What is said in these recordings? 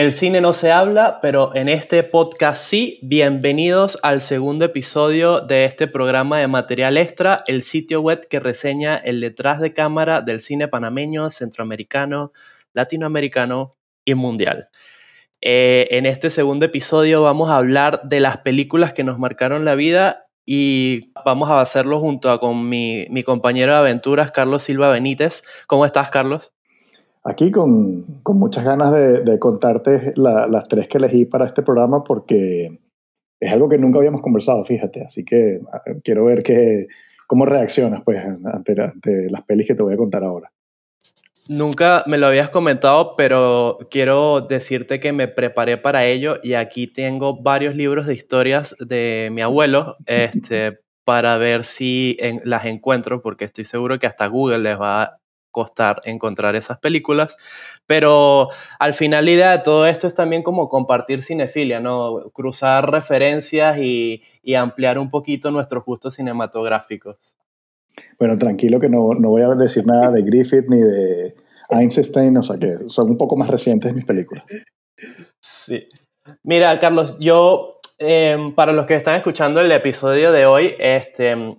El cine no se habla, pero en este podcast sí. Bienvenidos al segundo episodio de este programa de material extra, el sitio web que reseña el detrás de cámara del cine panameño, centroamericano, latinoamericano y mundial. Eh, en este segundo episodio vamos a hablar de las películas que nos marcaron la vida y vamos a hacerlo junto a con mi, mi compañero de aventuras, Carlos Silva Benítez. ¿Cómo estás, Carlos? Aquí con, con muchas ganas de, contarte las tres que elegí para este programa porque es algo que nunca habíamos conversado, fíjate. Así que quiero ver que, cómo reaccionas pues, ante, las pelis que te voy a contar ahora. Nunca me lo habías comentado, pero quiero decirte que me preparé para ello y aquí tengo varios libros de historias de mi abuelo este, para ver si las encuentro, porque estoy seguro que hasta Google les va costar encontrar esas películas, pero al final la idea de todo esto es también como compartir cinefilia, ¿no? Cruzar referencias y, y ampliar un poquito nuestros gustos cinematográficos. Bueno, tranquilo que no, no, voy a decir nada de Griffith ni de Einstein, o sea que son un poco más recientes mis películas. Sí. Mira, Carlos, yo, eh, para los que están escuchando el episodio de hoy, este,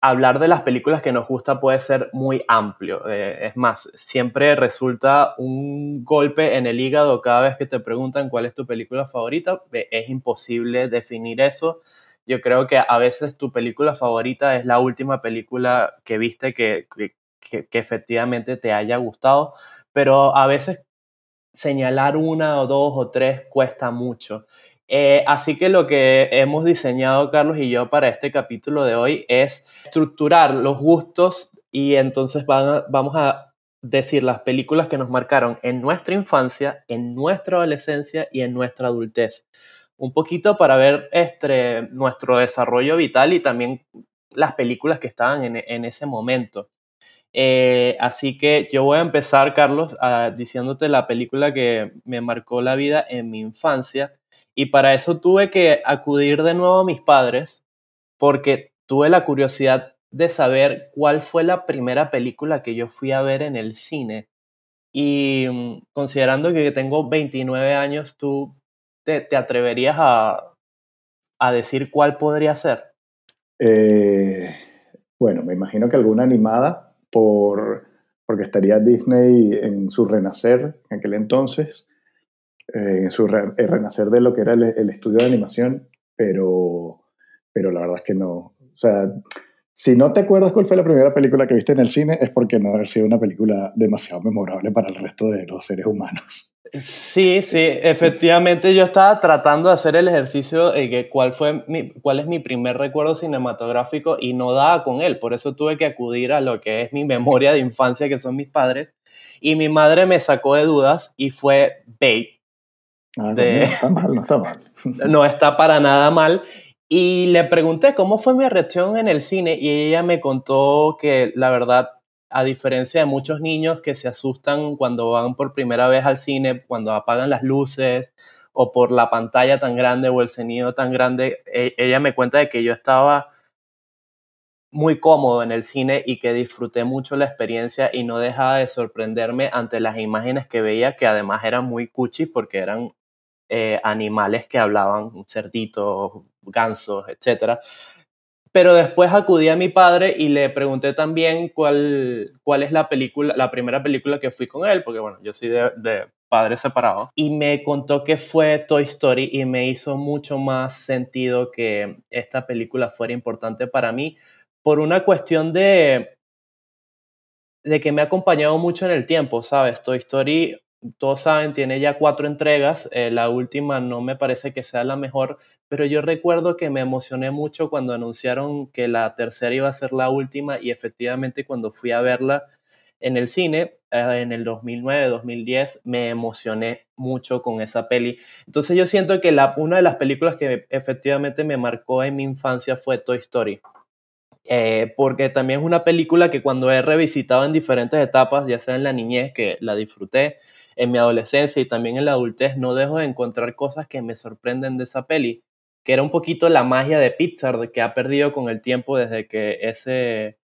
hablar de las películas que nos gusta puede ser muy amplio. Eh, es más, siempre resulta un golpe en el hígado cada vez que te preguntan cuál es tu película favorita. Es imposible definir eso. Yo creo que a veces tu película favorita es la última película que viste que, que, que efectivamente te haya gustado, pero a veces señalar una o dos o tres cuesta mucho. Eh, así que lo que hemos diseñado Carlos y yo para este capítulo de hoy es estructurar los gustos y entonces vamos a decir las películas que nos marcaron en nuestra infancia, en nuestra adolescencia y en nuestra adultez. Un poquito para ver este, nuestro desarrollo vital y también las películas que estaban en, ese momento. Eh, así que yo voy a empezar, Carlos, diciéndote la película que me marcó la vida en mi infancia y para eso tuve que acudir de nuevo a mis padres porque tuve la curiosidad de saber cuál fue la primera película que yo fui a ver en el cine. Y mm, considerando que tengo 29 años, ¿tú te, atreverías a, a, decir cuál podría ser? Eh, bueno, me imagino que alguna animada por, porque estaría Disney en su renacer en aquel entonces. Eh, en su renacer de lo que era el, el, estudio de animación, pero, pero la verdad es que no. O sea, si no te acuerdas cuál fue la primera película que viste en el cine, es porque no haber sido una película demasiado memorable para el resto de los seres humanos. Sí, sí, efectivamente yo estaba tratando de hacer el ejercicio de que cuál, fue mi, cuál es mi primer recuerdo cinematográfico y no daba con él, por eso tuve que acudir a lo que es mi memoria de infancia, que son mis padres, y mi madre me sacó de dudas y fue Babe, Ah, no está mal, no está mal. no está para nada mal. Y le pregunté cómo fue mi reacción en el cine y ella me contó que la verdad, a diferencia de muchos niños que se asustan cuando van por primera vez al cine, cuando apagan las luces o por la pantalla tan grande o el sonido tan grande, e, ella me cuenta de que yo estaba muy cómodo en el cine y que disfruté mucho la experiencia y no dejaba de sorprenderme ante las imágenes que veía que además eran muy cuchis porque eran eh, animales que hablaban, cerditos, gansos, etc. Pero después acudí a mi padre y le pregunté también cuál, cuál es la película, la primera película que fui con él, porque bueno, yo soy de, de padres separados, y me contó que fue Toy Story y me hizo mucho más sentido que esta película fuera importante para mí por una cuestión de, de que me ha acompañado mucho en el tiempo, ¿sabes? Toy Story todos saben, tiene ya cuatro entregas. Eh, la última no me parece que sea la mejor, pero yo recuerdo que me emocioné mucho cuando anunciaron que la tercera iba a ser la última y efectivamente cuando fui a verla en el cine eh, en el 2009-2010 me emocioné mucho con esa peli. Entonces yo siento que la, una de las películas que efectivamente me marcó en mi infancia fue Toy Story. Eh, porque también es una película que cuando he revisitado en diferentes etapas, ya sea en la niñez, que la disfruté, en mi adolescencia y también en la adultez no dejo de encontrar cosas que me sorprenden de esa peli, que era un poquito la magia de Pixar que ha perdido con el tiempo desde que esa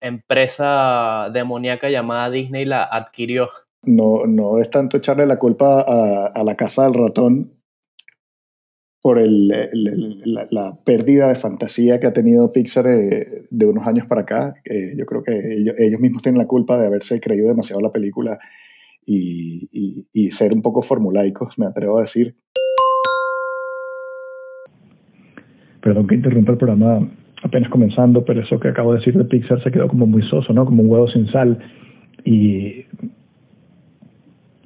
empresa demoníaca llamada Disney la adquirió. no, no es tanto echarle la culpa a, la casa del ratón por el, la, pérdida de fantasía que ha tenido Pixar eh, de unos años para acá. yo creo que ellos, mismos tienen la culpa de haberse creído demasiado la película y, y ser un poco formulaicos, me atrevo a decir. Perdón que interrumpa el programa apenas comenzando, pero eso que acabo de decir de Pixar se quedó como muy soso, ¿no? Como un huevo sin sal. Y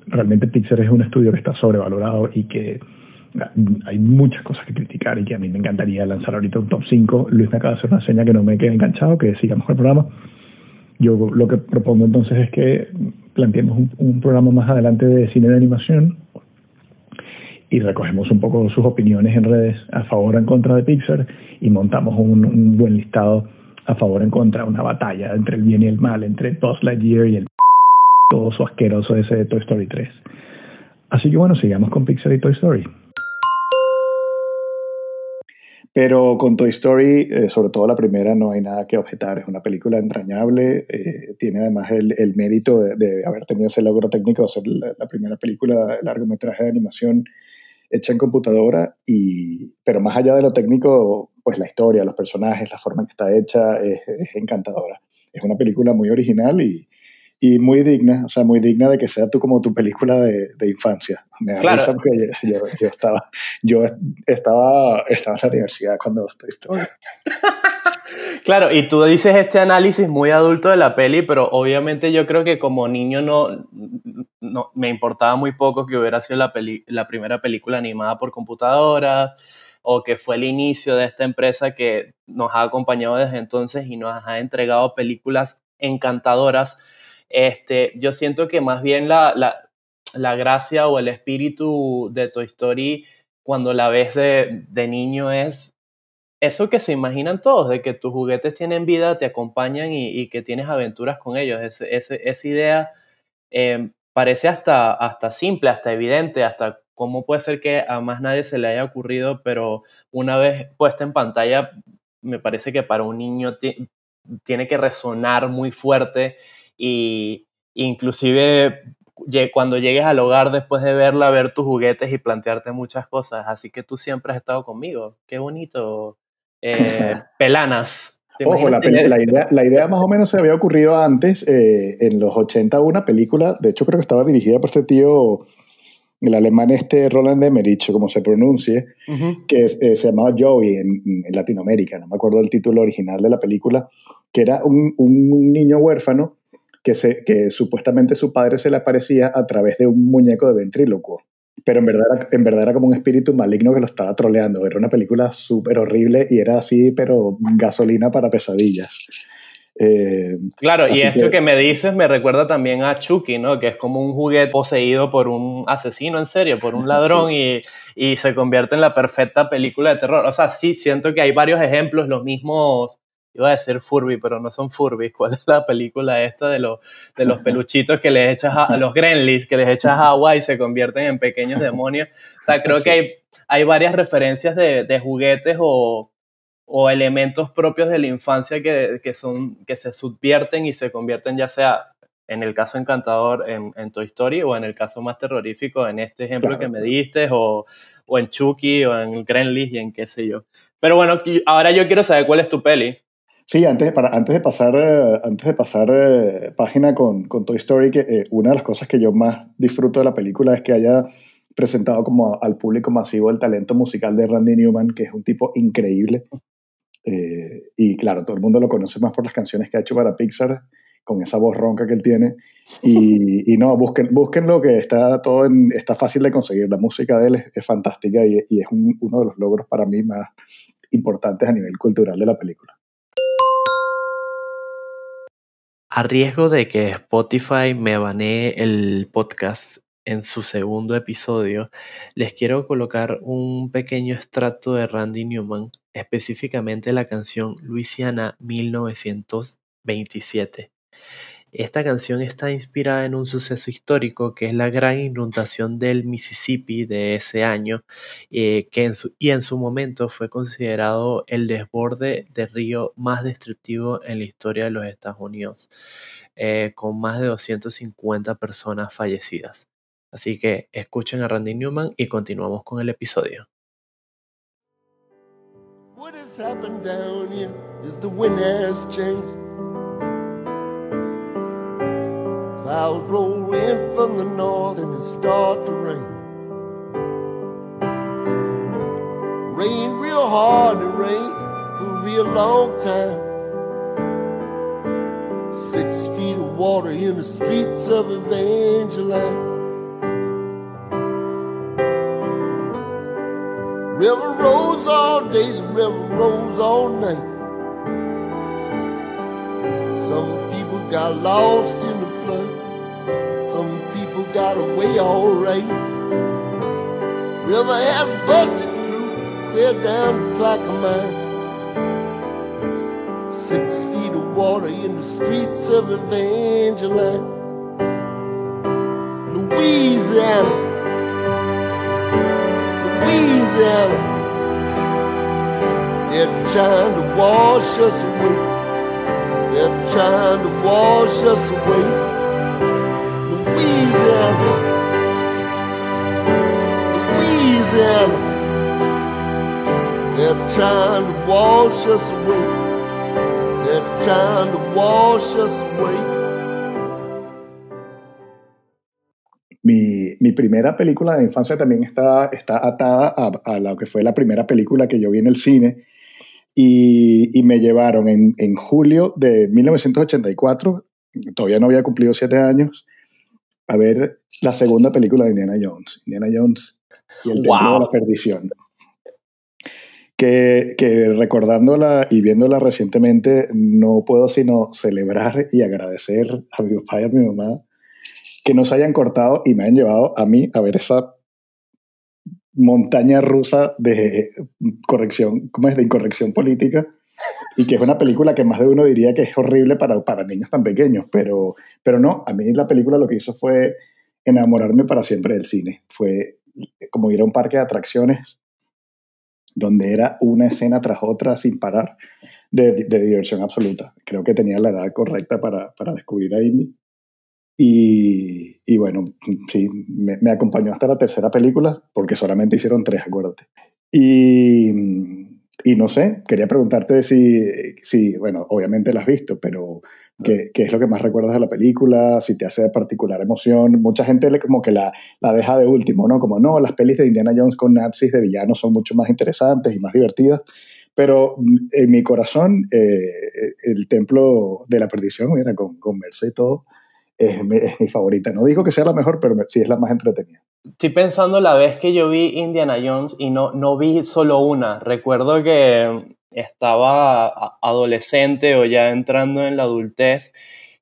realmente Pixar es un estudio que está sobrevalorado y que hay muchas cosas que criticar y que a mí me encantaría lanzar ahorita un top 5. Luis me acaba de hacer una seña que no me quede enganchado, que sigamos el programa. Yo lo que propongo entonces es que planteemos un, programa más adelante de cine de animación y recogemos un poco sus opiniones en redes a favor o en contra de Pixar y montamos un, buen listado a favor o en contra, una batalla entre el bien y el mal, entre Buzz Lightyear y el todo su asqueroso ese de Toy Story 3. Así que bueno, sigamos con Pixar y Toy Story. Pero con Toy Story, eh, sobre todo la primera, no hay nada que objetar. Es una película entrañable. Eh, tiene además el, el mérito de, haber tenido ese logro técnico de ser la, la primera película de largometraje de animación hecha en computadora, y, pero más allá de lo técnico, pues la historia, los personajes, la forma en que está hecha es, encantadora. Es una película muy original y, y, muy digna, o sea, muy digna de que sea tú como tu película de, de infancia. Me da claro. porque yo, yo, estaba, yo estaba, estaba en la universidad cuando esta historia. Claro, y tú dices este análisis muy adulto de la peli, pero obviamente yo creo que como niño no, no me importaba muy poco que hubiera sido la, peli, la primera película animada por computadora o que fue el inicio de esta empresa que nos ha acompañado desde entonces y nos ha entregado películas encantadoras. Este, yo siento que más bien la, la, la gracia o el espíritu de Toy Story cuando la ves de, de niño es eso que se imaginan todos, de que tus juguetes tienen vida, te acompañan y, que tienes aventuras con ellos. esa idea em, parece hasta, hasta simple, hasta evidente, hasta cómo puede ser que a más nadie se le haya ocurrido, pero una vez puesta en pantalla, me parece que para un niño tiene que resonar muy fuerte y inclusive cuando llegues al hogar después de verla, ver tus juguetes y plantearte muchas cosas. Así que tú siempre has estado conmigo. Qué bonito, eh, pelanas. Ojo, la, idea, la, idea, más o menos se había ocurrido antes, eh, en los 80, una película, de hecho creo que estaba dirigida por este tío, el alemán este Roland Emmerich, como se pronuncie, que eh, se llamaba Joey en, Latinoamérica, no me acuerdo el título original de la película, que era un, un niño huérfano que, se, que supuestamente su padre se le aparecía a través de un muñeco de ventrílocuo pero en verdad, era, en verdad era como un espíritu maligno que lo estaba troleando. Era una película súper horrible y era así, pero gasolina para pesadillas. Eh, claro, y esto que... me dices me recuerda también a Chucky, ¿no? Que es como un juguete poseído por un asesino, en serio, por un ladrón y, y, se convierte en la perfecta película de terror. O sea, sí, siento que hay varios ejemplos, los mismos iba a decir Furby, pero no son Furby. ¿Cuál es la película esta de los, de los peluchitos que les echas a, los Gremlins, que les echas agua y se convierten en pequeños demonios? O sea, creo que hay, hay varias referencias de, de juguetes o, o, elementos propios de la infancia que, que, son, que se subvierten y se convierten ya sea en el caso encantador en, en, Toy Story o en el caso más terrorífico en este ejemplo que me diste o, o en Chucky o en Gremlins y en qué sé yo. Pero bueno, ahora yo quiero saber cuál es tu peli. Sí, antes, para, antes de pasar, eh, antes de pasar eh, página con, con, Toy Story, que, eh, una de las cosas que yo más disfruto de la película es que haya presentado como al público masivo el talento musical de Randy Newman, que es un tipo increíble. y claro, todo el mundo lo conoce más por las canciones que ha hecho para Pixar, con esa voz ronca que él tiene. Y, y no, busquen, lo que está todo en, está fácil de conseguir. La música de él es, fantástica y, y es uno de los logros para mí más importantes a nivel cultural de la película. A riesgo de que Spotify me banee el podcast en su segundo episodio, les quiero colocar un pequeño extracto de Randy Newman, específicamente la canción Luisiana 1927. Esta canción está inspirada en un suceso histórico que es la gran inundación del Mississippi de ese año, eh, que en su, y en su momento fue considerado el desborde de río más destructivo en la historia de los Estados Unidos, eh, con más de 250 personas fallecidas. Así que escuchen a Randy Newman y continuamos con el episodio. Clouds roll in from the north and it start to rain. Rain real hard and rain for a real long time. Six feet of water in the streets of Evangeline. River rolls all day, the river rolls all night. Some people got lost in the flood. Got away alright. River has busted through, clear down the Clackamas. Six feet of water in the streets of Evangeline. Louisiana. Louisiana. They're trying to wash us away. They're trying to wash us away. Louisiana. They're trying to wash us away. They're trying away. mi, primera película de infancia también está, está atada a, a, lo que fue la primera película que yo vi en el cine. Y, y me llevaron en, en, julio de 1984, todavía no había cumplido siete años, a ver la segunda película de Indiana Jones, Indiana Jones y el Templo de la Perdición. Que, que, recordándola y viéndola recientemente, no puedo sino celebrar y agradecer a mi papá y a mi mamá que nos hayan cortado y me han llevado a mí a ver esa montaña rusa de corrección, ¿cómo es? De incorrección política. Y que es una película que más de uno diría que es horrible para, para niños tan pequeños, pero, pero no, a mí la película lo que hizo fue enamorarme para siempre del cine. Fue como ir a un parque de atracciones donde era una escena tras otra sin parar de, de diversión absoluta. Creo que tenía la edad correcta para, para descubrir a Indy. Y, y bueno, sí, me, me, acompañó hasta la tercera película, porque solamente hicieron tres, acuérdate. Y, y no sé, quería preguntarte si, si, bueno, obviamente la has visto, pero ¿qué, ¿qué, es lo que más recuerdas de la película? Si te hace particular emoción. Mucha gente como que la, la deja de último, ¿no? Como, no, las pelis de Indiana Jones con nazis de villanos son mucho más interesantes y más divertidas. Pero en mi corazón, eh, el templo de la perdición, mira, con, con y todo, es mi, favorita. No digo que sea la mejor, pero sí es la más entretenida. Estoy pensando la vez que yo vi Indiana Jones y no, no vi solo una. Recuerdo que estaba adolescente o ya entrando en la adultez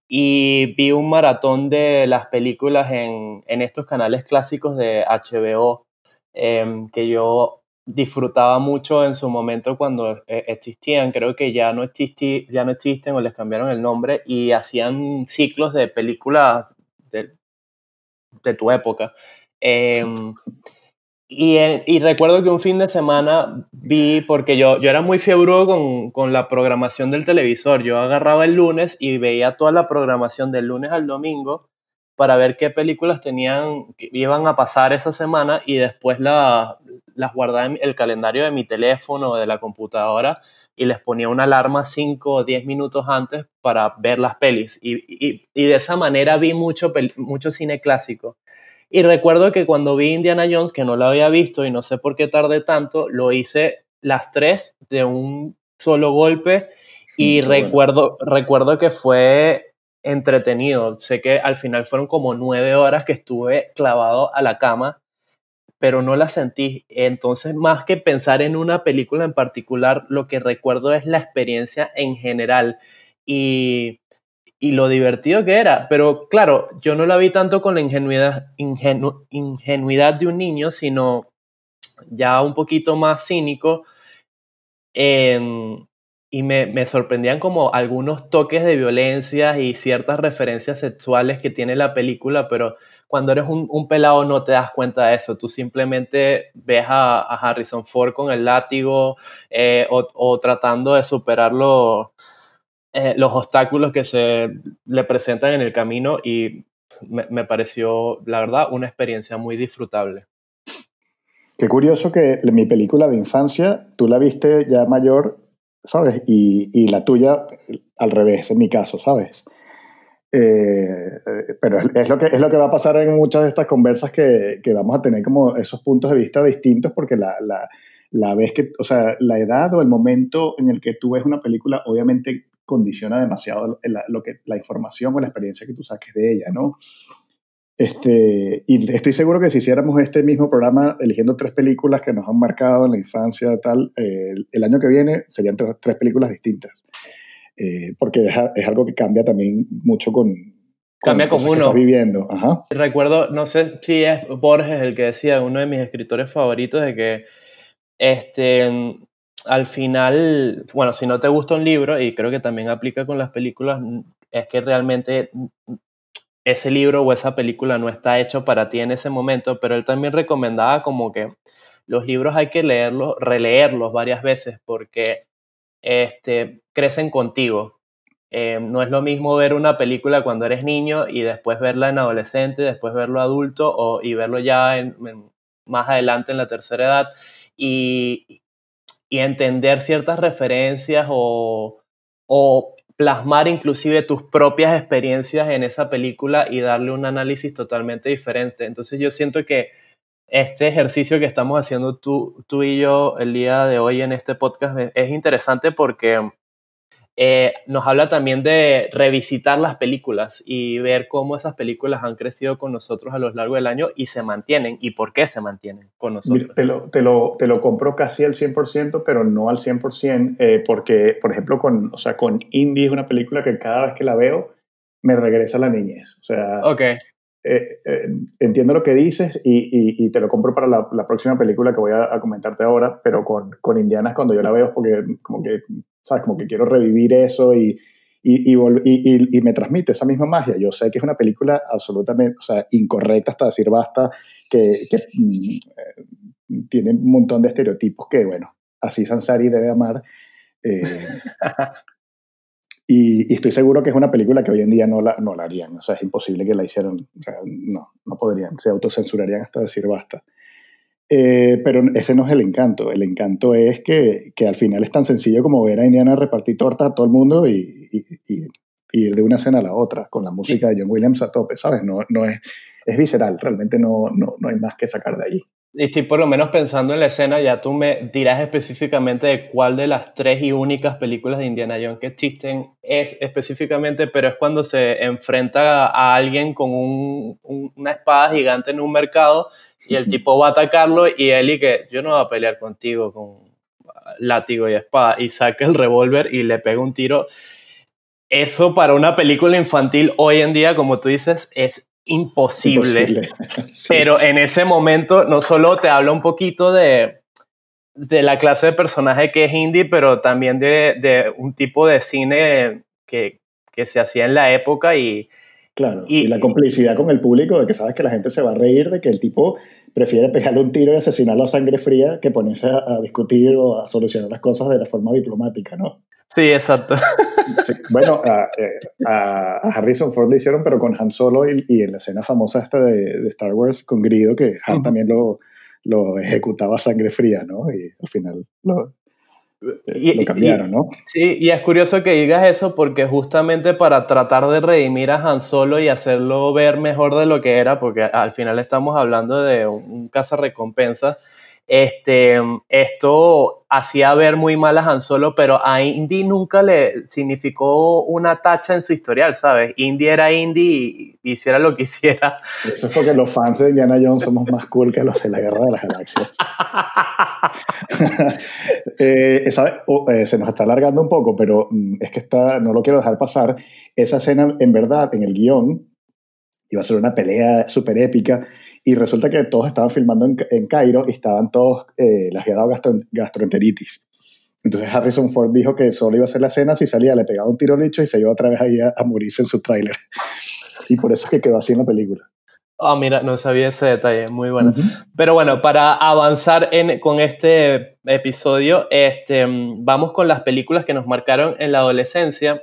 y vi un maratón de las películas en, en estos canales clásicos de HBO em, que yo disfrutaba mucho en su momento cuando eh, existían, creo que ya no, existi, ya no existen o les cambiaron el nombre y hacían ciclos de películas de, de tu época. Em, y, y, recuerdo que un fin de semana vi, porque yo, yo era muy fiebre con, con, la programación del televisor, yo agarraba el lunes y veía toda la programación del lunes al domingo para ver qué películas tenían, iban a pasar esa semana y después la, las guardaba en el calendario de mi teléfono o de la computadora y les ponía una alarma 5 o 10 minutos antes para ver las pelis. Y, de esa manera vi mucho, mucho cine clásico. Y recuerdo que cuando vi Indiana Jones, que no la había visto y no sé por qué tardé tanto, lo hice las tres de un solo golpe y recuerdo, recuerdo que fue entretenido. Sé que al final fueron como nueve horas que estuve clavado a la cama pero no la sentí. Entonces, más que pensar en una película en particular, lo que recuerdo es la experiencia en general y, y lo divertido que era. Pero claro, yo no la vi tanto con la ingenuidad, ingenuidad de un niño, sino ya un poquito más cínico. y me, me, sorprendían como algunos toques de violencia y ciertas referencias sexuales que tiene la película, pero cuando eres un, un pelado no te das cuenta de eso, tú simplemente ves a, Harrison Ford con el látigo eh, o, o, tratando de superar los, eh, los obstáculos que se le presentan en el camino y me, me pareció, la verdad, una experiencia muy disfrutable. Qué curioso que mi película de infancia, tú la viste ya mayor ¿sabes? Y, y, la tuya al revés, en mi caso, ¿sabes? Eh, eh, pero es, es, lo que, es lo que va a pasar en muchas de estas conversas que, que vamos a tener como esos puntos de vista distintos porque la, la, la vez que, o sea, la edad o el momento en el que tú ves una película obviamente condiciona demasiado la, lo que, la información o la experiencia que tú saques de ella, ¿no? Este, y estoy seguro que si hiciéramos este mismo programa eligiendo tres películas que nos han marcado en la infancia tal, eh, el, el, año que viene serían tres, tres películas distintas. Eh, porque es, es, algo que cambia también mucho con... Cambia con uno. Que viviendo. Ajá. Recuerdo, no sé si es Borges el que decía, uno de mis escritores favoritos, de que este, al final, bueno, si no te gusta un libro, y creo que también aplica con las películas, es que realmente ese libro o esa película no está hecho para ti en ese momento, pero él también recomendaba como que los libros hay que leerlos, releerlos varias veces porque este, crecen contigo. Eh, no es lo mismo ver una película cuando eres niño y después verla en adolescente, después verlo adulto o, y verlo ya en, más adelante en la tercera edad y, y entender ciertas referencias o, o plasmar inclusive tus propias experiencias en esa película y darle un análisis totalmente diferente. Entonces yo siento que este ejercicio que estamos haciendo tú, tú y yo el día de hoy en este podcast es interesante porque eh, nos habla también de revisitar las películas y ver cómo esas películas han crecido con nosotros a lo largo del año y se mantienen y por qué se mantienen con nosotros. Te lo, te lo, te lo compro casi al 100%, pero no al 100%, eh, porque, por ejemplo, con, o sea, con Indie es una película que cada vez que la veo me regresa a la niñez. O sea, okay. Eh, eh, entiendo lo que dices y, y, y te lo compro para la, la, próxima película que voy a, a comentarte ahora, pero con, con Indianas cuando yo la veo porque como que ¿sabes? Como que quiero revivir eso y, y, y, me transmite esa misma magia. Yo sé que es una película absolutamente, o sea, incorrecta hasta decir basta, que, que mm, tiene un montón de estereotipos que, bueno, así Sansari debe amar. Eh, y, estoy seguro que es una película que hoy en día no la, no la harían. O sea, es imposible que la hicieran. O sea, no, no podrían. Se autocensurarían hasta decir basta. Eh, pero ese no es el encanto. El encanto es que, que, al final es tan sencillo como ver a Indiana repartir torta a todo el mundo y, y, y, ir de una escena a la otra con la música de John Williams a tope, ¿sabes? No, no es, es visceral, realmente no, no, no hay más que sacar de allí. Estoy por lo menos pensando en la escena, ya tú me dirás específicamente de cuál de las tres y únicas películas de Indiana Jones que existen es específicamente, pero es cuando se enfrenta a alguien con un, un, una espada gigante en un mercado y el tipo va a atacarlo y él y que yo no voy a pelear contigo con látigo y espada y saca el revólver y le pega un tiro. Eso para una película infantil hoy en día, como tú dices, es imposible. imposible. sí. Pero en ese momento no solo te habla un poquito de, de la clase de personaje que es indie, pero también de, de un tipo de cine que, que, se hacía en la época y... Claro, y, y, la complicidad con el público, de que sabes que la gente se va a reír, de que el tipo prefiere pegarle un tiro y asesinarlo a sangre fría que ponerse a, a discutir o a solucionar las cosas de la forma diplomática, ¿no? Sí, exacto. Sí, bueno, a, a, a, Harrison Ford le hicieron, pero con Han Solo y, y en la escena famosa esta de, de, Star Wars con Grido, que Han uh -huh. también lo, lo ejecutaba a sangre fría, ¿no? Y al final lo, y, lo cambiaron, y, ¿no? Sí, y es curioso que digas eso porque justamente para tratar de redimir a Han Solo y hacerlo ver mejor de lo que era, porque al final estamos hablando de un, un cazarrecompensas, este, esto hacía ver muy mal a Han Solo, pero a Indy nunca le significó una tacha en su historial, ¿sabes? Indy era Indy y hiciera lo que hiciera. Eso es porque los fans de Indiana Jones somos más cool que los de la Guerra de las Galaxias. eh, esa, oh, eh, se nos está alargando un poco, pero mm, es que está, no lo quiero dejar pasar. Esa escena, en verdad, en el guion, iba a ser una pelea súper épica y resulta que todos estaban filmando en, en Cairo y estaban todos, eh, les había dado gastro, gastroenteritis. Entonces Harrison Ford dijo que solo iba a hacer la escena si salía, le pegaba un tiro al y se iba otra vez ahí a, morirse en su tráiler. Y por eso es que quedó así en la película. Ah, mira, no sabía ese detalle, muy bueno. Pero bueno, para avanzar en, con este episodio, este, vamos con las películas que nos marcaron en la adolescencia.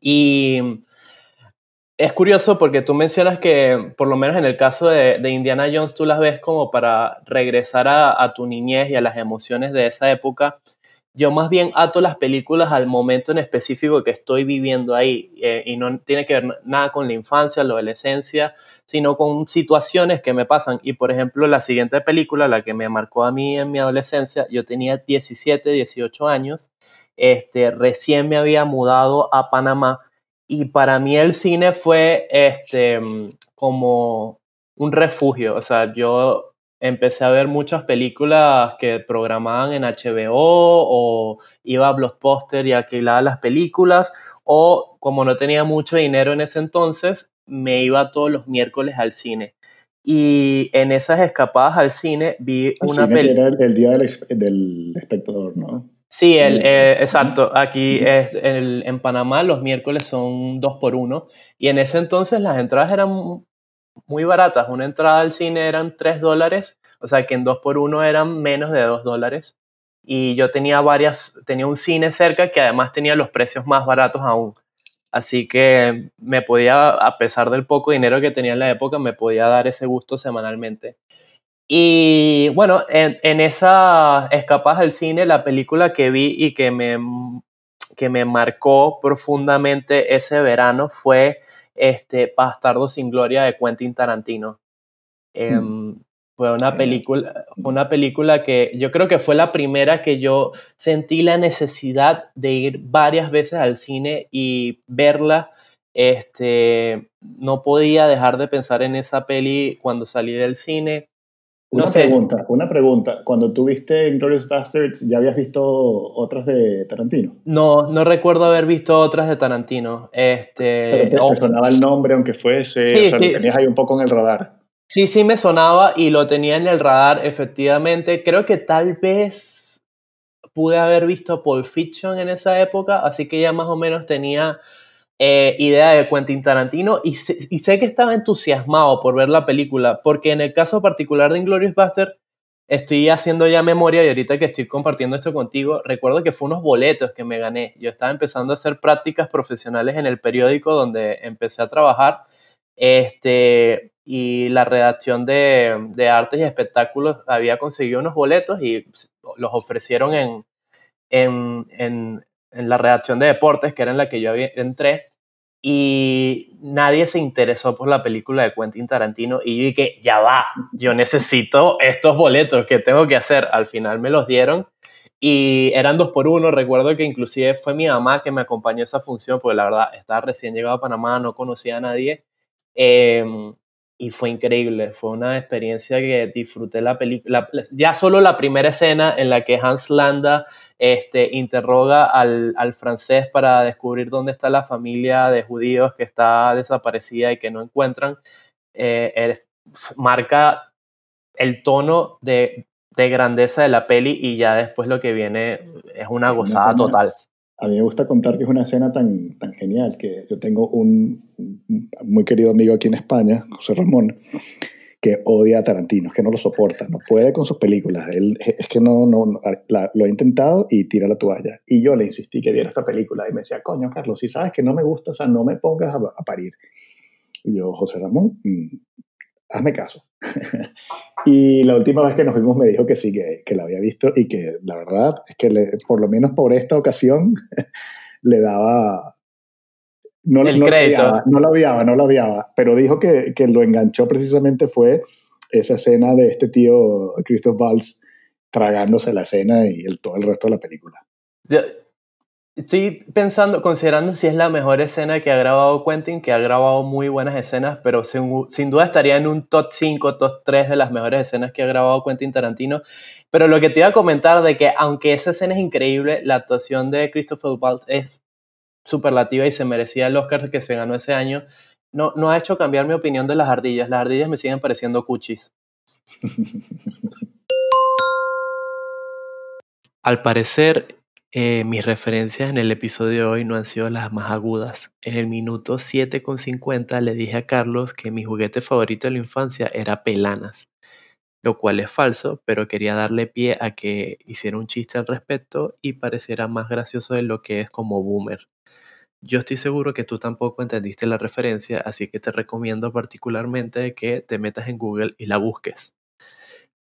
Y es curioso porque tú mencionas que, por lo menos en el caso de, Indiana Jones, tú las ves como para regresar a, tu niñez y a las emociones de esa época. Yo más bien ato las películas al momento en específico que estoy viviendo ahí eh, y no tiene que ver nada con la infancia, la adolescencia, sino con situaciones que me pasan. Y por ejemplo, la siguiente película, la que me marcó a mí en mi adolescencia, yo tenía 17, 18 años, este, recién me había mudado a Panamá y para mí el cine fue este, como un refugio. O sea, yo empecé a ver muchas películas que programaban en HBO o iba a Blockbuster y alquilaba las películas o como no tenía mucho dinero en ese entonces, me iba todos los miércoles al cine. Y en esas escapadas al cine vi una película. Era el, día del, del espectador, ¿no? Sí, el, eh, exacto. Aquí es, el, en Panamá los miércoles son dos por uno y en ese entonces las entradas eran muy baratas. Una entrada al cine eran tres dólares, o sea que en dos por uno eran menos de dos dólares. Y yo tenía varias, tenía un cine cerca que además tenía los precios más baratos aún. Así que me podía, a pesar del poco dinero que tenía en la época, me podía dar ese gusto semanalmente. Y bueno, en, en esa escapada al cine, la película que vi y que me, que me marcó profundamente ese verano fue este Bastardo sin Gloria de Quentin Tarantino. Em, fue una película, una película que yo creo que fue la primera que yo sentí la necesidad de ir varias veces al cine y verla. Este, no podía dejar de pensar en esa peli cuando salí del cine. Una pregunta, una pregunta. Cuando tú viste Inglourious Bastards, ¿ya habías visto otras de Tarantino? No, no recuerdo haber visto otras de Tarantino. Este, Pero te, sonaba el nombre, aunque fuese, o sea, lo tenías ahí un poco en el radar. Sí, sí me sonaba y lo tenía en el radar, efectivamente. Creo que tal vez pude haber visto Pulp Fiction en esa época, así que ya más o menos tenía eh, idea de Quentin Tarantino y, sé que estaba entusiasmado por ver la película, porque en el caso particular de Inglorious Buster, estoy haciendo ya memoria y ahorita que estoy compartiendo esto contigo, recuerdo que fue unos boletos que me gané. Yo estaba empezando a hacer prácticas profesionales en el periódico donde empecé a trabajar este, y la redacción de, de artes y espectáculos había conseguido unos boletos y los ofrecieron en, en, en, en la redacción de deportes, que era en la que yo entré y nadie se interesó por la película de Quentin Tarantino y yo dije, ya va, yo necesito estos boletos, que tengo que hacer? Al final me los dieron y eran dos por uno, recuerdo que inclusive fue mi mamá que me acompañó a esa función, porque la verdad estaba recién llegado a Panamá, no conocía a nadie. Em, y fue increíble, fue una experiencia que disfruté la película. Ya solo la primera escena en la que Hans Landa este, interroga al, al, francés para descubrir dónde está la familia de judíos que está desaparecida y que no encuentran, eh, marca el tono de, de, grandeza de la peli y ya después lo que viene es una gozada total. A mí me gusta contar que es una escena tan, tan genial que yo tengo un muy querido amigo aquí en España, José Ramón, que odia a Tarantino, es que no lo soporta, no puede con sus películas. Él es que no, no lo ha intentado y tira la toalla. Y yo le insistí que viera esta película y me decía, coño, Carlos, si sabes que no me gusta, o sea, no me pongas a, parir. Y yo, José Ramón, mm, hazme caso. y la última vez que nos vimos me dijo que sí, que, que la había visto y que la verdad es que por lo menos por esta ocasión le daba no, el crédito. no lo odiaba, no lo odiaba, pero dijo que, que, lo enganchó precisamente fue esa escena de este tío Christoph Waltz tragándose la escena y el, todo el resto de la película. Estoy pensando, considerando si es la mejor escena que ha grabado Quentin, que ha grabado muy buenas escenas, pero sin, duda estaría en un top 5, top 3 de las mejores escenas que ha grabado Quentin Tarantino. Pero lo que te iba a comentar de que aunque esa escena es increíble, la actuación de Christopher Waltz es superlativa y se merecía el Oscar que se ganó ese año, no, no ha hecho cambiar mi opinión de las ardillas. Las ardillas me siguen pareciendo cuchis. Al parecer, Eh, mis referencias en el episodio de hoy no han sido las más agudas. En el minuto 7,50 le dije a Carlos que mi juguete favorito de la infancia era Pelanas, lo cual es falso, pero quería darle pie a que hiciera un chiste al respecto y pareciera más gracioso de lo que es como boomer. Yo estoy seguro que tú tampoco entendiste la referencia, así que te recomiendo particularmente que te metas en Google y la busques.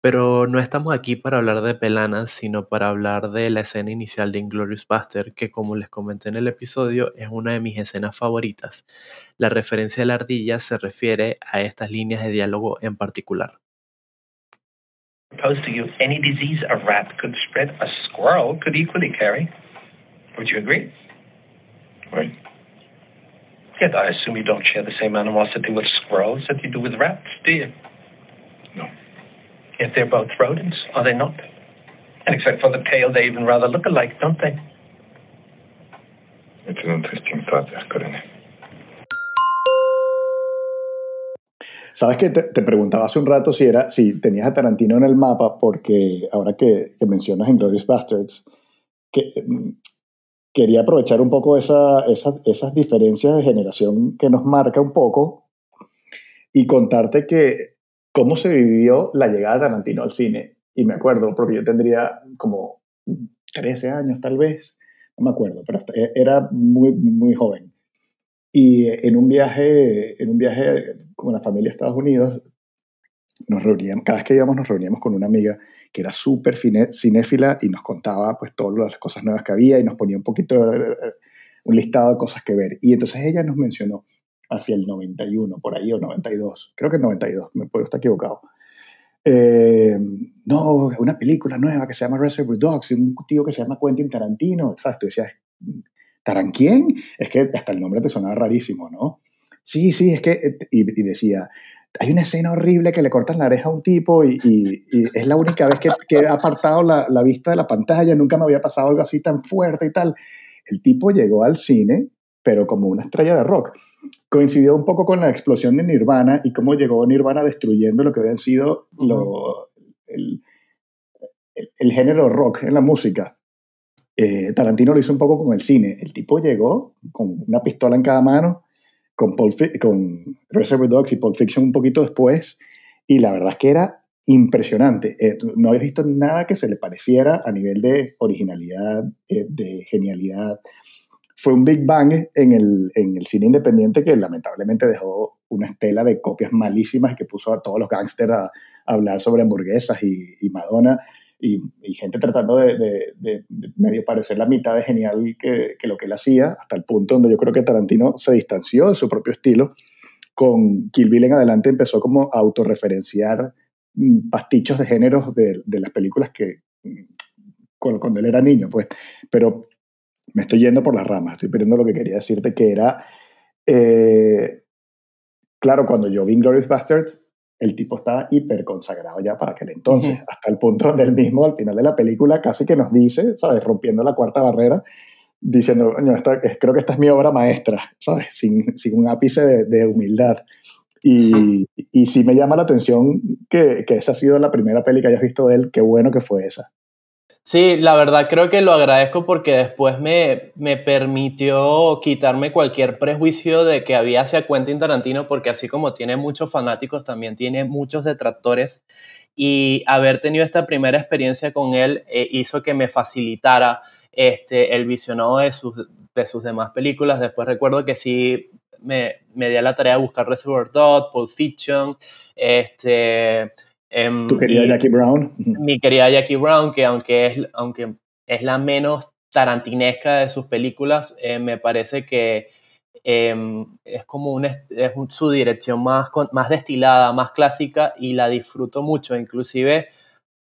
Pero no estamos aquí para hablar de Pelanas, sino para hablar de la escena inicial de Inglorious Buster, que como les comenté en el episodio, es una de mis escenas favoritas. La referencia de la ardilla se refiere a estas líneas de diálogo en particular. Propose to you any disease a rat could spread, a squirrel could equally carry. Would you agree? Right. Yet I assume you don't share the same animosity with squirrels that you do with rats, do you? Yet they're both rodents, are they not? And except for the tail, they even rather look alike, don't they? It's an interesting thought. Sabes que te, te, preguntaba hace un rato si era si tenías a Tarantino en el mapa, porque ahora que, que mencionas Glorious Bastards, que, mm, quería aprovechar un poco esa, esa, esas diferencias de generación que nos marca un poco y contarte que cómo se vivió la llegada de Tarantino al cine. Y me acuerdo, porque yo tendría como 13 años tal vez, no me acuerdo, pero era muy, muy joven. Y en un viaje, en un viaje con la familia a Estados Unidos, nos reuníamos, cada vez que íbamos nos reuníamos con una amiga que era súper cinéfila y nos contaba pues todas las cosas nuevas que había y nos ponía un poquito eh, un listado de cosas que ver. Y entonces ella nos mencionó hacia el 91, por ahí, o 92, creo que el 92, me puedo estar equivocado. Eh, no, una película nueva que se llama Reservoir Dogs, y un tío que se llama Quentin Tarantino, ¿sabes? Tú decías, ¿Taran quién? Es que hasta el nombre te sonaba rarísimo, ¿no? Sí, sí, es que, y, decía, hay una escena horrible que le cortan la oreja a un tipo y, es la única vez que, que he apartado la, la, vista de la pantalla, nunca me había pasado algo así tan fuerte y tal. El tipo llegó al cine, pero como una estrella de rock. Coincidió un poco con la explosión de Nirvana y cómo llegó Nirvana destruyendo lo que habían sido lo, el, el, el, género rock en la música. Eh, Tarantino lo hizo un poco con el cine. El tipo llegó con una pistola en cada mano, con, con Reservoir Dogs y Pulp Fiction un poquito después, y la verdad es que era impresionante. Eh, no había visto nada que se le pareciera a nivel de originalidad, eh, de genialidad. Fue un Big Bang en el, en el, cine independiente que lamentablemente dejó una estela de copias malísimas que puso a todos los gángsters a, hablar sobre hamburguesas y, Madonna y, gente tratando de, medio parecer la mitad de genial que, lo que él hacía, hasta el punto donde yo creo que Tarantino se distanció de su propio estilo. Con Kill Bill en adelante empezó como a autorreferenciar mm, pastichos de géneros de, de las películas que mm, cuando, cuando, él era niño, pues. Pero me estoy yendo por las ramas, estoy perdiendo lo que quería decirte, que era, eh, claro, cuando yo vi Glorious Bastards, el tipo estaba hiper consagrado ya para aquel entonces, uh -huh. hasta el punto donde él mismo al final de la película casi que nos dice, ¿sabes? Rompiendo la cuarta barrera, diciendo, coño, esta, creo que esta es mi obra maestra, ¿sabes? Sin, sin un ápice de, de humildad. Y, y, sí me llama la atención que, que, esa ha sido la primera peli que hayas visto de él, qué bueno que fue esa. Sí, la verdad creo que lo agradezco porque después me, me, permitió quitarme cualquier prejuicio de que había hacia Quentin Tarantino, porque así como tiene muchos fanáticos, también tiene muchos detractores. Y haber tenido esta primera experiencia con él eh, hizo que me facilitara este, el visionado de sus, de sus demás películas. Después recuerdo que sí me, me di a la tarea de buscar Reservoir Dogs, Pulp Fiction, este, Um, ¿Tu querida Jackie Brown? Mi querida Jackie Brown, que aunque es, aunque es la menos tarantinesca de sus películas, eh, me parece que eh, es como un, es su dirección más, más destilada, más clásica y la disfruto mucho. Inclusive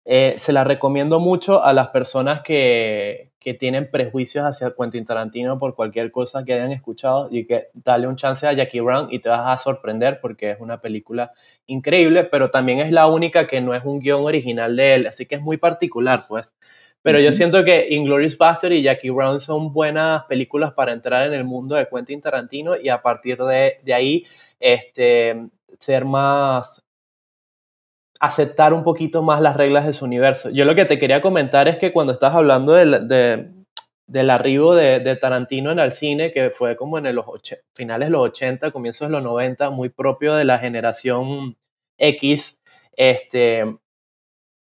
eh, se la recomiendo mucho a las personas que, que tienen prejuicios hacia Quentin Tarantino por cualquier cosa que hayan escuchado y que dale un chance a Jackie Brown y te vas a sorprender porque es una película increíble, pero también es la única que no es un guion original de él, así que es muy particular, pues. Pero uh -huh. yo siento que Inglourious Bastard y Jackie Brown son buenas películas para entrar en el mundo de Quentin Tarantino y a partir de, de ahí este, ser más aceptar un poquito más las reglas de su universo. Yo lo que te quería comentar es que cuando estás hablando de, de, del arribo de, de, Tarantino en el cine, que fue como en los finales de los 80, comienzos de los 90, muy propio de la generación X. Este,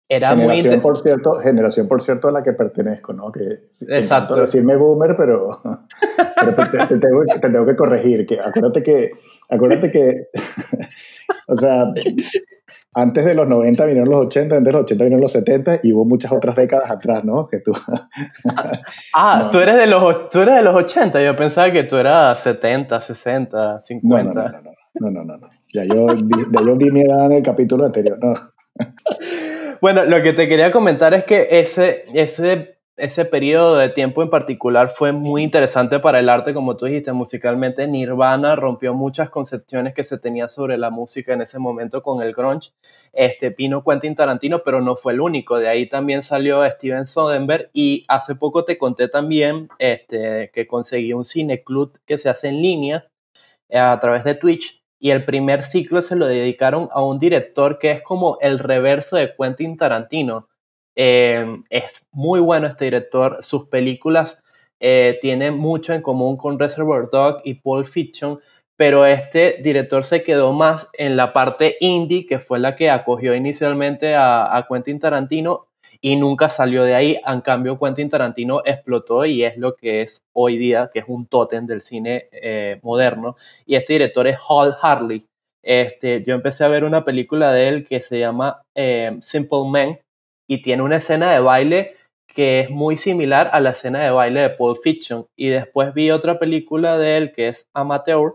era generación, por cierto, generación, por cierto, a la que pertenezco, ¿no? Que, Exacto. decirme boomer, pero, te, tengo, que corregir. Que, acuérdate que, acuérdate que, o sea, antes de los 90 vinieron los 80, antes de los 80 vinieron los 70 y hubo muchas otras décadas atrás, ¿no? Que tú... ah, tú, eres de los, tú eres de los 80, yo pensaba que tú eras 70, 60, 50. No, no, no, no, no, no, no, Ya yo, ya yo di mi edad en el capítulo anterior, no. Bueno, lo que te quería comentar es que ese, ese, ese periodo de tiempo en particular fue muy interesante para el arte, como tú dijiste, musicalmente. Nirvana rompió muchas concepciones que se tenía sobre la música en ese momento con el grunge. Este, Pino Quentin Tarantino, pero no fue el único. De ahí también salió Steven Soderbergh y hace poco te conté también este, que conseguí un cineclub que se hace en línea eh, a través de Twitch y el primer ciclo se lo dedicaron a un director que es como el reverso de Quentin Tarantino. Eh, es muy bueno este director, sus películas eh, tienen mucho en común con Reservoir Dog y Pulp Fiction, pero este director se quedó más en la parte indie, que fue la que acogió inicialmente a, a Quentin Tarantino, y nunca salió de ahí. En cambio, Quentin Tarantino explotó y es lo que es hoy día, que es un tótem del cine eh, moderno. Y este director es Hall Harley. Este, yo empecé a ver una película de él que se llama eh, Simple Man y tiene una escena de baile que es muy similar a la escena de baile de Pulp Fiction. Y después vi otra película de él que es Amateur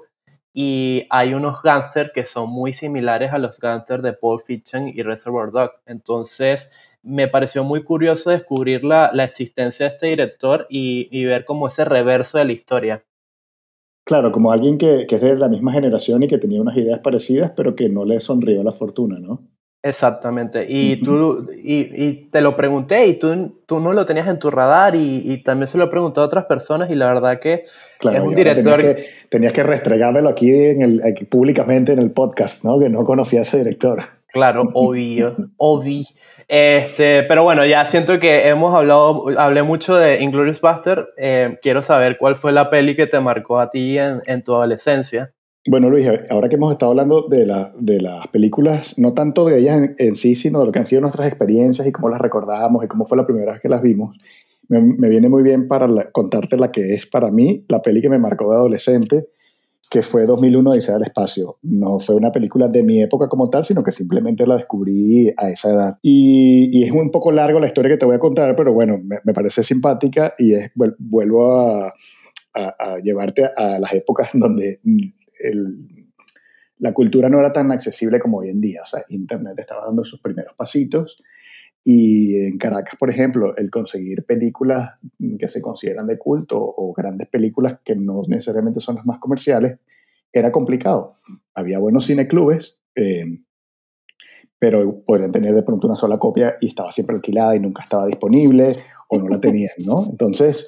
y hay unos gángsters que son muy similares a los gángsters de Pulp Fiction y Reservoir Dog. Entonces, me pareció muy curioso descubrir la, la existencia de este director y, y, ver como ese reverso de la historia. Claro, como alguien que, que, es de la misma generación y que tenía unas ideas parecidas, pero que no le sonrió la fortuna, ¿no? Exactamente. Y, tú, y, y, te lo pregunté y tú, tú no lo tenías en tu radar y, y también se lo he preguntado a otras personas y la verdad que claro, es un director... Tenías que, tenías que restregármelo aquí, en el, aquí públicamente en el podcast, ¿no? Que no conocía a ese director. Claro, obvio, obvio. Este, pero bueno, ya siento que hemos hablado, hablé mucho de Inglourious Buster. Eh, quiero saber cuál fue la peli que te marcó a ti en, en tu adolescencia. Bueno, Luis, ahora que hemos estado hablando de, la, de las películas, no tanto de ellas en, en, sí, sino de lo que han sido nuestras experiencias y cómo las recordamos y cómo fue la primera vez que las vimos, me, me viene muy bien para la, contarte la que es para mí la peli que me marcó de adolescente que fue 2001 Odisea del Espacio. No fue una película de mi época como tal, sino que simplemente la descubrí a esa edad. Y, y es un poco largo la historia que te voy a contar, pero bueno, me, me parece simpática y es, vuelvo a, a, a, llevarte a las épocas donde la cultura no era tan accesible como hoy en día. O sea, Internet estaba dando sus primeros pasitos. Y en Caracas, por ejemplo, el conseguir películas que se consideran de culto o grandes películas que no necesariamente son las más comerciales, era complicado. Había buenos cineclubes, eh, pero podrían tener de pronto una sola copia y estaba siempre alquilada y nunca estaba disponible o no la tenían, ¿no? Entonces,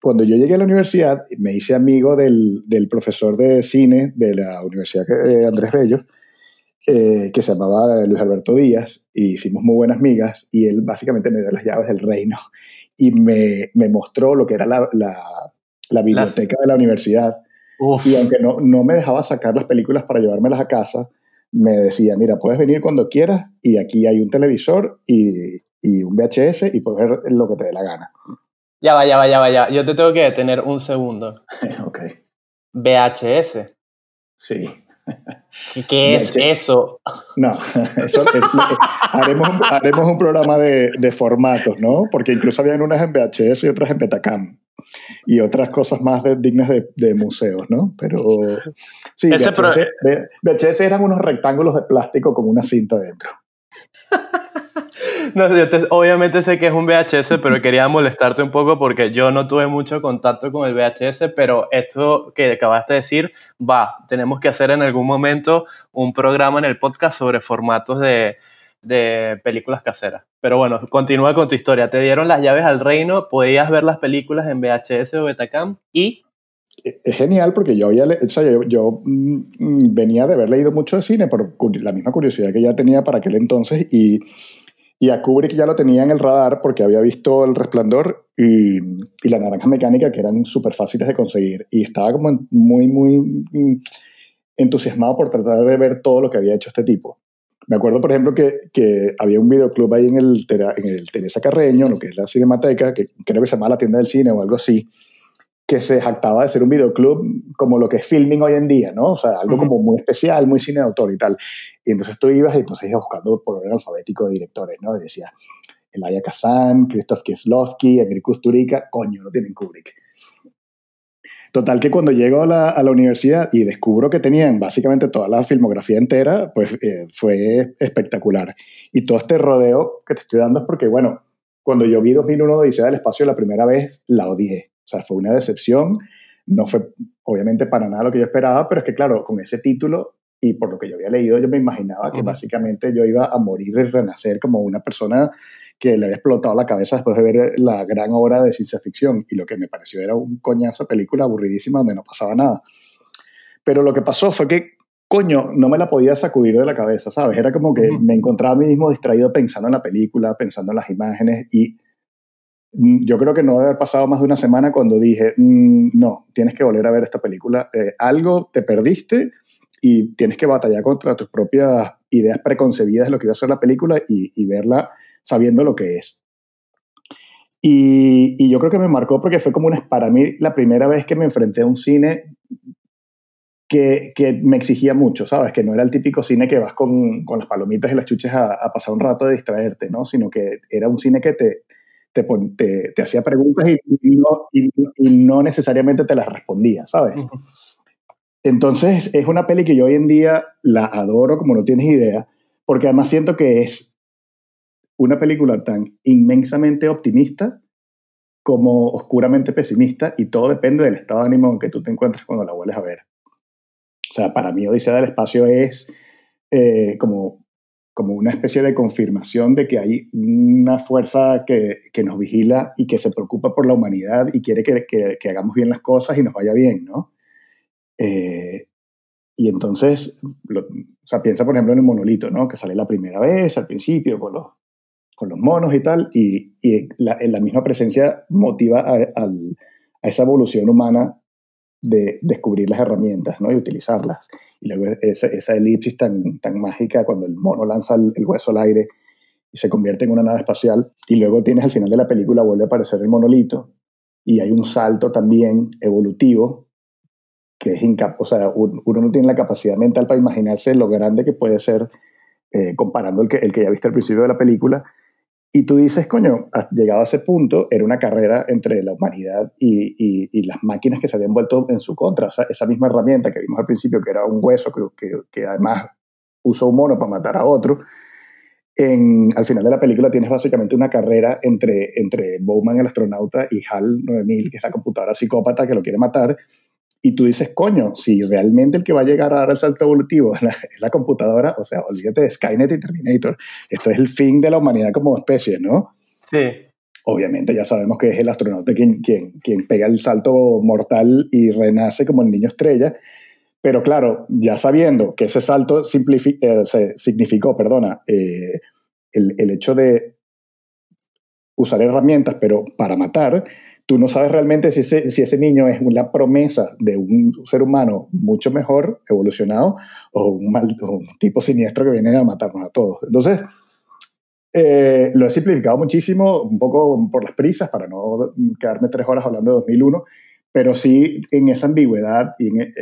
cuando yo llegué a la universidad, me hice amigo del, del profesor de cine de la Universidad de Andrés Bello, eh, que se llamaba Luis Alberto Díaz, y hicimos muy buenas migas, y él básicamente me dio las llaves del reino y me, me mostró lo que era la, la, la biblioteca las... de la universidad. Uf. Y aunque no, no me dejaba sacar las películas para llevármelas a casa, me decía, mira, puedes venir cuando quieras y aquí hay un televisor y, y un VHS y puedes ver lo que te dé la gana. Ya va, ya va, ya va, ya. Yo te tengo que detener un segundo. ok. VHS. Sí. ¿Qué es eso? No, eso es, haremos, un, haremos un programa de, de, formatos, ¿no? Porque incluso habían unas en VHS y otras en Betacam. Y otras cosas más de, dignas de, de, museos, ¿no? Pero sí, VHS, pro... VHS eran unos rectángulos de plástico con una cinta dentro. No, obviamente sé que es un VHS, pero quería molestarte un poco porque yo no tuve mucho contacto con el VHS, pero esto que acabaste de decir, va, tenemos que hacer en algún momento un programa en el podcast sobre formatos de, de películas caseras. Pero bueno, continúa con tu historia. Te dieron las llaves al reino, podías ver las películas en VHS o Betacam y es genial porque yo, había, o yo, mmm, venía de haber leído mucho de cine por la misma curiosidad que ya tenía para aquel entonces y, Y a Kubrick ya lo tenía en el radar porque había visto El Resplandor y, La Naranja Mecánica, que eran súper fáciles de conseguir. Y estaba como muy, muy mm, entusiasmado por tratar de ver todo lo que había hecho este tipo. Me acuerdo, por ejemplo, que, que había un videoclub ahí en el, en el Teresa Carreño, lo que es la Cinemateca, que creo que se llama La Tienda del Cine o algo así, que se jactaba de ser un videoclub como lo que es filming hoy en día, ¿no? O sea, algo como muy especial, muy cine de autor y tal. Y entonces tú ibas y entonces ibas buscando por orden alfabético de directores, ¿no? Y decía, Elia Kazan, Krzysztof Kieslowski, Emir Kusturica, coño, no tienen Kubrick. Total que cuando llego a la, a la, universidad y descubro que tenían básicamente toda la filmografía entera, pues eh, fue espectacular. Y todo este rodeo que te estoy dando es porque, bueno, cuando yo vi 2001 Odisea del Espacio la primera vez, la odié. O sea, fue una decepción. No fue obviamente para nada lo que yo esperaba, pero es que, claro, con ese título y por lo que yo había leído, yo me imaginaba que básicamente yo iba a morir y renacer como una persona que le había explotado la cabeza después de ver la gran obra de ciencia ficción y lo que me pareció era un coñazo de película aburridísima donde no pasaba nada. Pero lo que pasó fue que, coño, no me la podía sacudir de la cabeza, ¿sabes? Era como que me encontraba a mí mismo distraído pensando en la película, pensando en las imágenes y yo creo que no debe haber pasado más de una semana cuando dije, mm, no, tienes que volver a ver esta película. Eh, algo te perdiste y tienes que batallar contra tus propias ideas preconcebidas de lo que iba a ser la película y, verla sabiendo lo que es. Y, y, yo creo que me marcó porque fue como una, para mí la primera vez que me enfrenté a un cine que, que me exigía mucho, ¿sabes? Que no era el típico cine que vas con, con las palomitas y las chuches a, a, pasar un rato de distraerte, ¿no? Sino que era un cine que te, te, te, te hacía preguntas y, y, no, y, no, necesariamente te las respondía, ¿sabes? Entonces es una peli que yo hoy en día la adoro como no tienes idea, porque además siento que es una película tan inmensamente optimista como oscuramente pesimista y todo depende del estado de ánimo en que tú te encuentres cuando la vuelves a ver. O sea, para mí Odisea del Espacio es eh, como, como una especie de confirmación de que hay una fuerza que, que nos vigila y que se preocupa por la humanidad y quiere que, que, que hagamos bien las cosas y nos vaya bien, ¿no? Eh, y entonces, lo, o sea, piensa por ejemplo en el monolito, ¿no? Que sale la primera vez al principio con los con los monos y tal, y, y la, la, misma presencia motiva a, a, a, esa evolución humana de descubrir las herramientas ¿no? y utilizarlas. Y luego esa, elipsis tan, tan mágica cuando el mono lanza el, el, hueso al aire y se convierte en una nave espacial, y luego tienes al final de la película vuelve a aparecer el monolito, y hay un salto también evolutivo que es incapaz, o sea, uno no tiene la capacidad mental para imaginarse lo grande que puede ser eh, comparando el que, el que ya viste al principio de la película, y tú dices, coño, llegado a ese punto, era una carrera entre la humanidad y, y, y, las máquinas que se habían vuelto en su contra. O sea, esa misma herramienta que vimos al principio, que era un hueso, que, que, que además usó un mono para matar a otro, en, al final de la película tienes básicamente una carrera entre, entre Bowman, el astronauta, y HAL 9000, que es la computadora psicópata que lo quiere matar, y tú dices, coño, si realmente el que va a llegar a dar el salto evolutivo es la, es la, computadora, o sea, olvídate de Skynet y Terminator. Esto es el fin de la humanidad como especie, ¿no? Sí. Obviamente ya sabemos que es el astronauta quien, quien, quien pega el salto mortal y renace como el niño estrella. Pero claro, ya sabiendo que ese salto eh, se significó, perdona, eh, el, el hecho de usar herramientas, pero para matar, tú no sabes realmente si ese, si ese niño es una promesa de un ser humano mucho mejor, evolucionado, o un, mal, un tipo siniestro que viene a matarnos a todos. Entonces, eh, lo he simplificado muchísimo, un poco por las prisas, para no quedarme tres horas hablando de 2001, pero sí en esa ambigüedad y en, eh,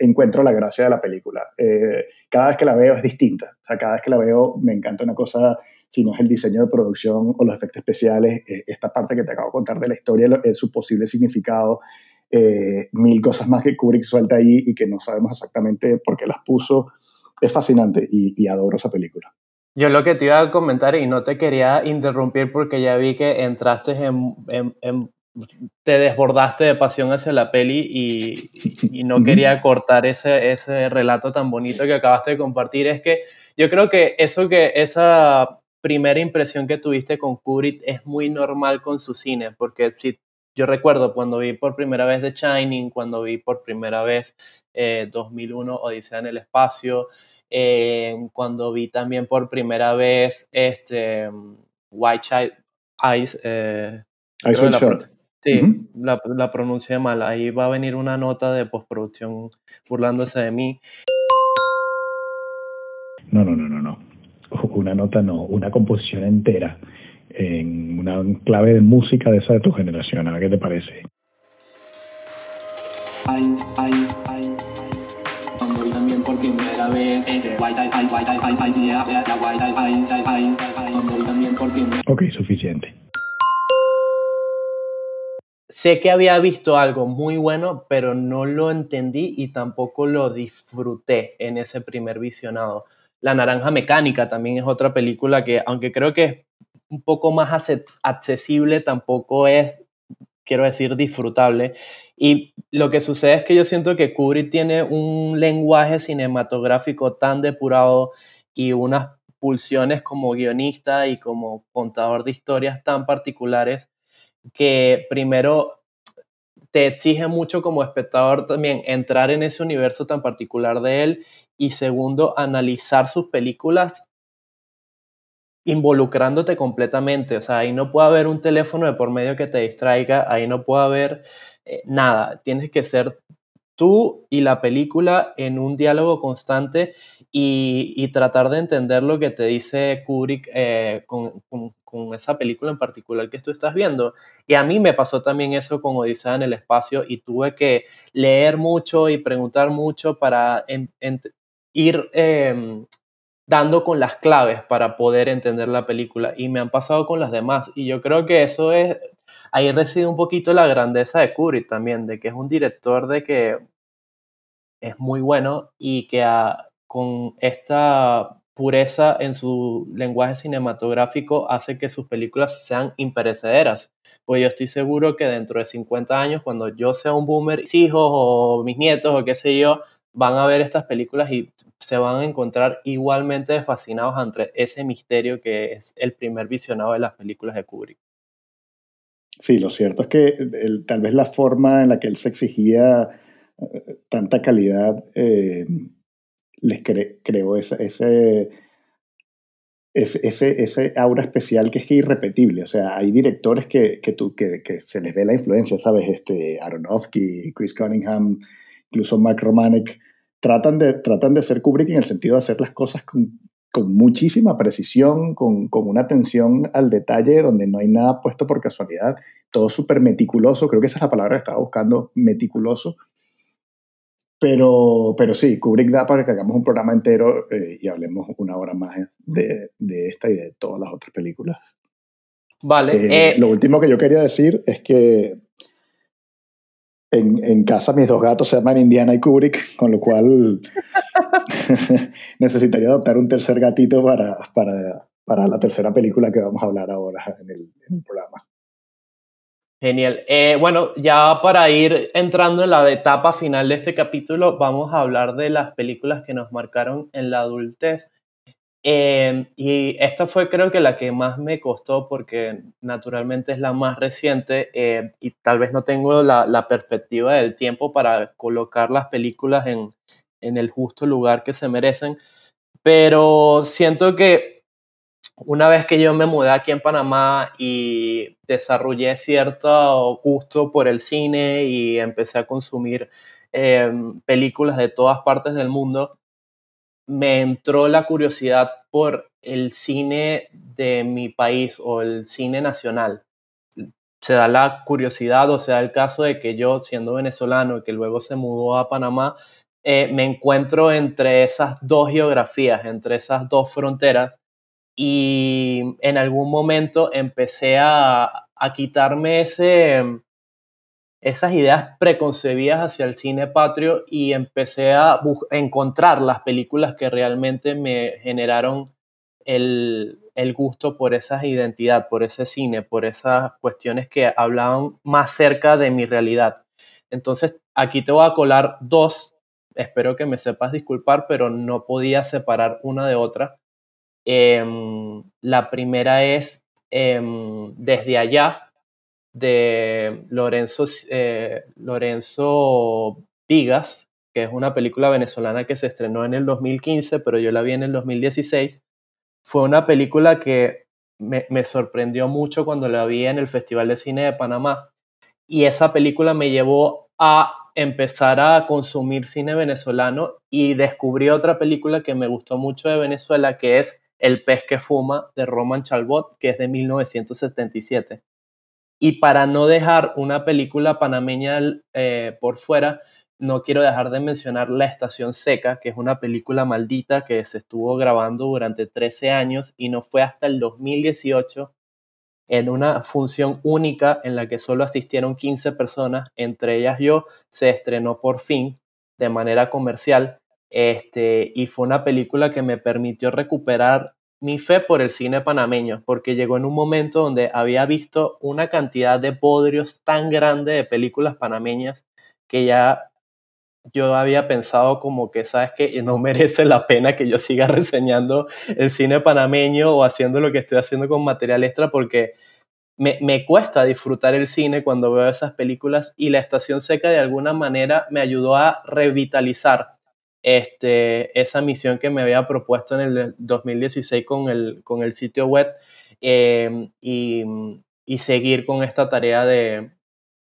encuentro la gracia de la película. Eh, cada vez que la veo es distinta, o sea, cada vez que la veo me encanta una cosa si no es el diseño de producción o los efectos especiales, eh, esta parte que te acabo de contar de la historia, es su posible significado, eh, mil cosas más que Kubrick suelta ahí y que no sabemos exactamente por qué las puso. Es fascinante y, y adoro esa película. Yo lo que te iba a comentar y no te quería interrumpir porque ya vi que entraste en, en, en te desbordaste de pasión hacia la peli y, y no quería cortar ese, ese relato tan bonito que acabaste de compartir. Es que yo creo que eso que esa primera impresión que tuviste con Kubrick es muy normal con su cine, porque si yo recuerdo cuando vi por primera vez The Shining, cuando vi por primera vez eh, 2001 Odisea en el espacio, eh, cuando vi también por primera vez este White Child Eyes. Eh, Eyes creo Sí, la, la pronuncié mal. Ahí va a venir una nota de postproducción burlándose de mí. No, no, no, no, no. Una nota no, una composición entera en una clave de música de esa de tu generación. A ver qué te parece. Ay, ay, ay. Cuando vi también por primera vez este White Sé que había visto algo muy bueno, pero no lo entendí y tampoco lo disfruté en ese primer visionado. La Naranja Mecánica también es otra película que, aunque creo que es un poco más accesible, tampoco es, quiero decir, disfrutable. Y lo que sucede es que yo siento que Kubrick tiene un lenguaje cinematográfico tan depurado y unas pulsiones como guionista y como contador de historias tan particulares que primero te exige mucho como espectador también entrar en ese universo tan particular de él y segundo analizar sus películas involucrándote completamente, o sea, ahí no puede haber un teléfono de por medio que te distraiga, ahí no puede haber eh, nada, tienes que ser tú y la película en un diálogo constante y, y tratar de entender lo que te dice Kubrick eh, con, con- esa película en particular que tú estás viendo. Y a mí me pasó también eso con Odisea en el espacio y tuve que leer mucho y preguntar mucho para ir eh, dando con las claves para poder entender la película. Y me han pasado con las demás. Y yo creo que eso es, ahí reside un poquito la grandeza de Kubrick también, de que es un director de que es muy bueno y que con esta pureza en su lenguaje cinematográfico hace que sus películas sean imperecederas. Pues yo estoy seguro que dentro de 50 años, cuando yo sea un boomer, mis hijos o mis nietos o qué sé yo, van a ver estas películas y se van a encontrar igualmente fascinados ante ese misterio que es el primer visionado de las películas de Kubrick. Sí, lo cierto es que tal vez la forma en la que él se exigía eh, tanta calidad eh, les cre- creó ese, ese, ese, aura especial que es irrepetible. O sea, hay directores que, que, tú, que, que se les ve la influencia, ¿sabes? Este, Aronofsky, Chris Cunningham, incluso Mark Romanek, tratan de, tratan de ser Kubrick en el sentido de hacer las cosas con, con muchísima precisión, con, con una atención al detalle donde no hay nada puesto por casualidad, todo súper meticuloso, creo que esa es la palabra que estaba buscando, meticuloso. Pero, pero sí, Kubrick da para que hagamos un programa entero eh, y hablemos una hora más de, de esta y de todas las otras películas. Vale, Eh, eh, lo último que yo quería decir es que en, en casa mis dos gatos se llaman Indiana y Kubrick, con lo cual necesitaría adoptar un tercer gatito para, para, para la tercera película que vamos a hablar ahora en el, en el programa. Genial. Eh, bueno, ya para ir entrando en la etapa final de este capítulo, vamos a hablar de las películas que nos marcaron en la adultez. Eh, y esta fue creo que la que más me costó porque naturalmente es la más reciente eh, y tal vez no tengo la, la perspectiva del tiempo para colocar las películas en, en el justo lugar que se merecen. Pero siento que una vez que yo me mudé aquí en Panamá y desarrollé cierto gusto por el cine y empecé a consumir eh, películas de todas partes del mundo, me entró la curiosidad por el cine de mi país o el cine nacional. Se da la curiosidad o se da el caso de que yo, siendo venezolano y que luego se mudó a Panamá, eh, me encuentro entre esas dos geografías, entre esas dos fronteras y en algún momento empecé a, a quitarme ese, esas ideas preconcebidas hacia el cine patrio y empecé a encontrar las películas que realmente me generaron el, el, gusto por esa identidad, por ese cine, por esas cuestiones que hablaban más cerca de mi realidad. Entonces, aquí te voy a colar dos, espero que me sepas disculpar, pero no podía separar una de otra. Eh, la primera es eh, Desde allá, de Lorenzo, eh, Lorenzo Vigas, que es una película venezolana que se estrenó en el 2015, pero yo la vi en el 2016. Fue una película que me, me sorprendió mucho cuando la vi en el Festival de Cine de Panamá. Y esa película me llevó a empezar a consumir cine venezolano y descubrí otra película que me gustó mucho de Venezuela, que es El pez que fuma, de Roman Chalbot, que es de 1977. Y para no dejar una película panameña eh, por fuera, no quiero dejar de mencionar La Estación Seca, que es una película maldita que se estuvo grabando durante 13 años y no fue hasta el 2018 en una función única en la que solo asistieron 15 personas, entre ellas yo, se estrenó por fin de manera comercial este, y fue una película que me permitió recuperar mi fe por el cine panameño, porque llegó en un momento donde había visto una cantidad de podrios tan grande de películas panameñas que ya yo había pensado como que, ¿sabes que No merece la pena que yo siga reseñando el cine panameño o haciendo lo que estoy haciendo con material extra porque me, me, cuesta disfrutar el cine cuando veo esas películas y la estación seca de alguna manera me ayudó a revitalizar este, esa misión que me había propuesto en el 2016 con el, con el sitio web em, y, y, seguir con esta tarea de,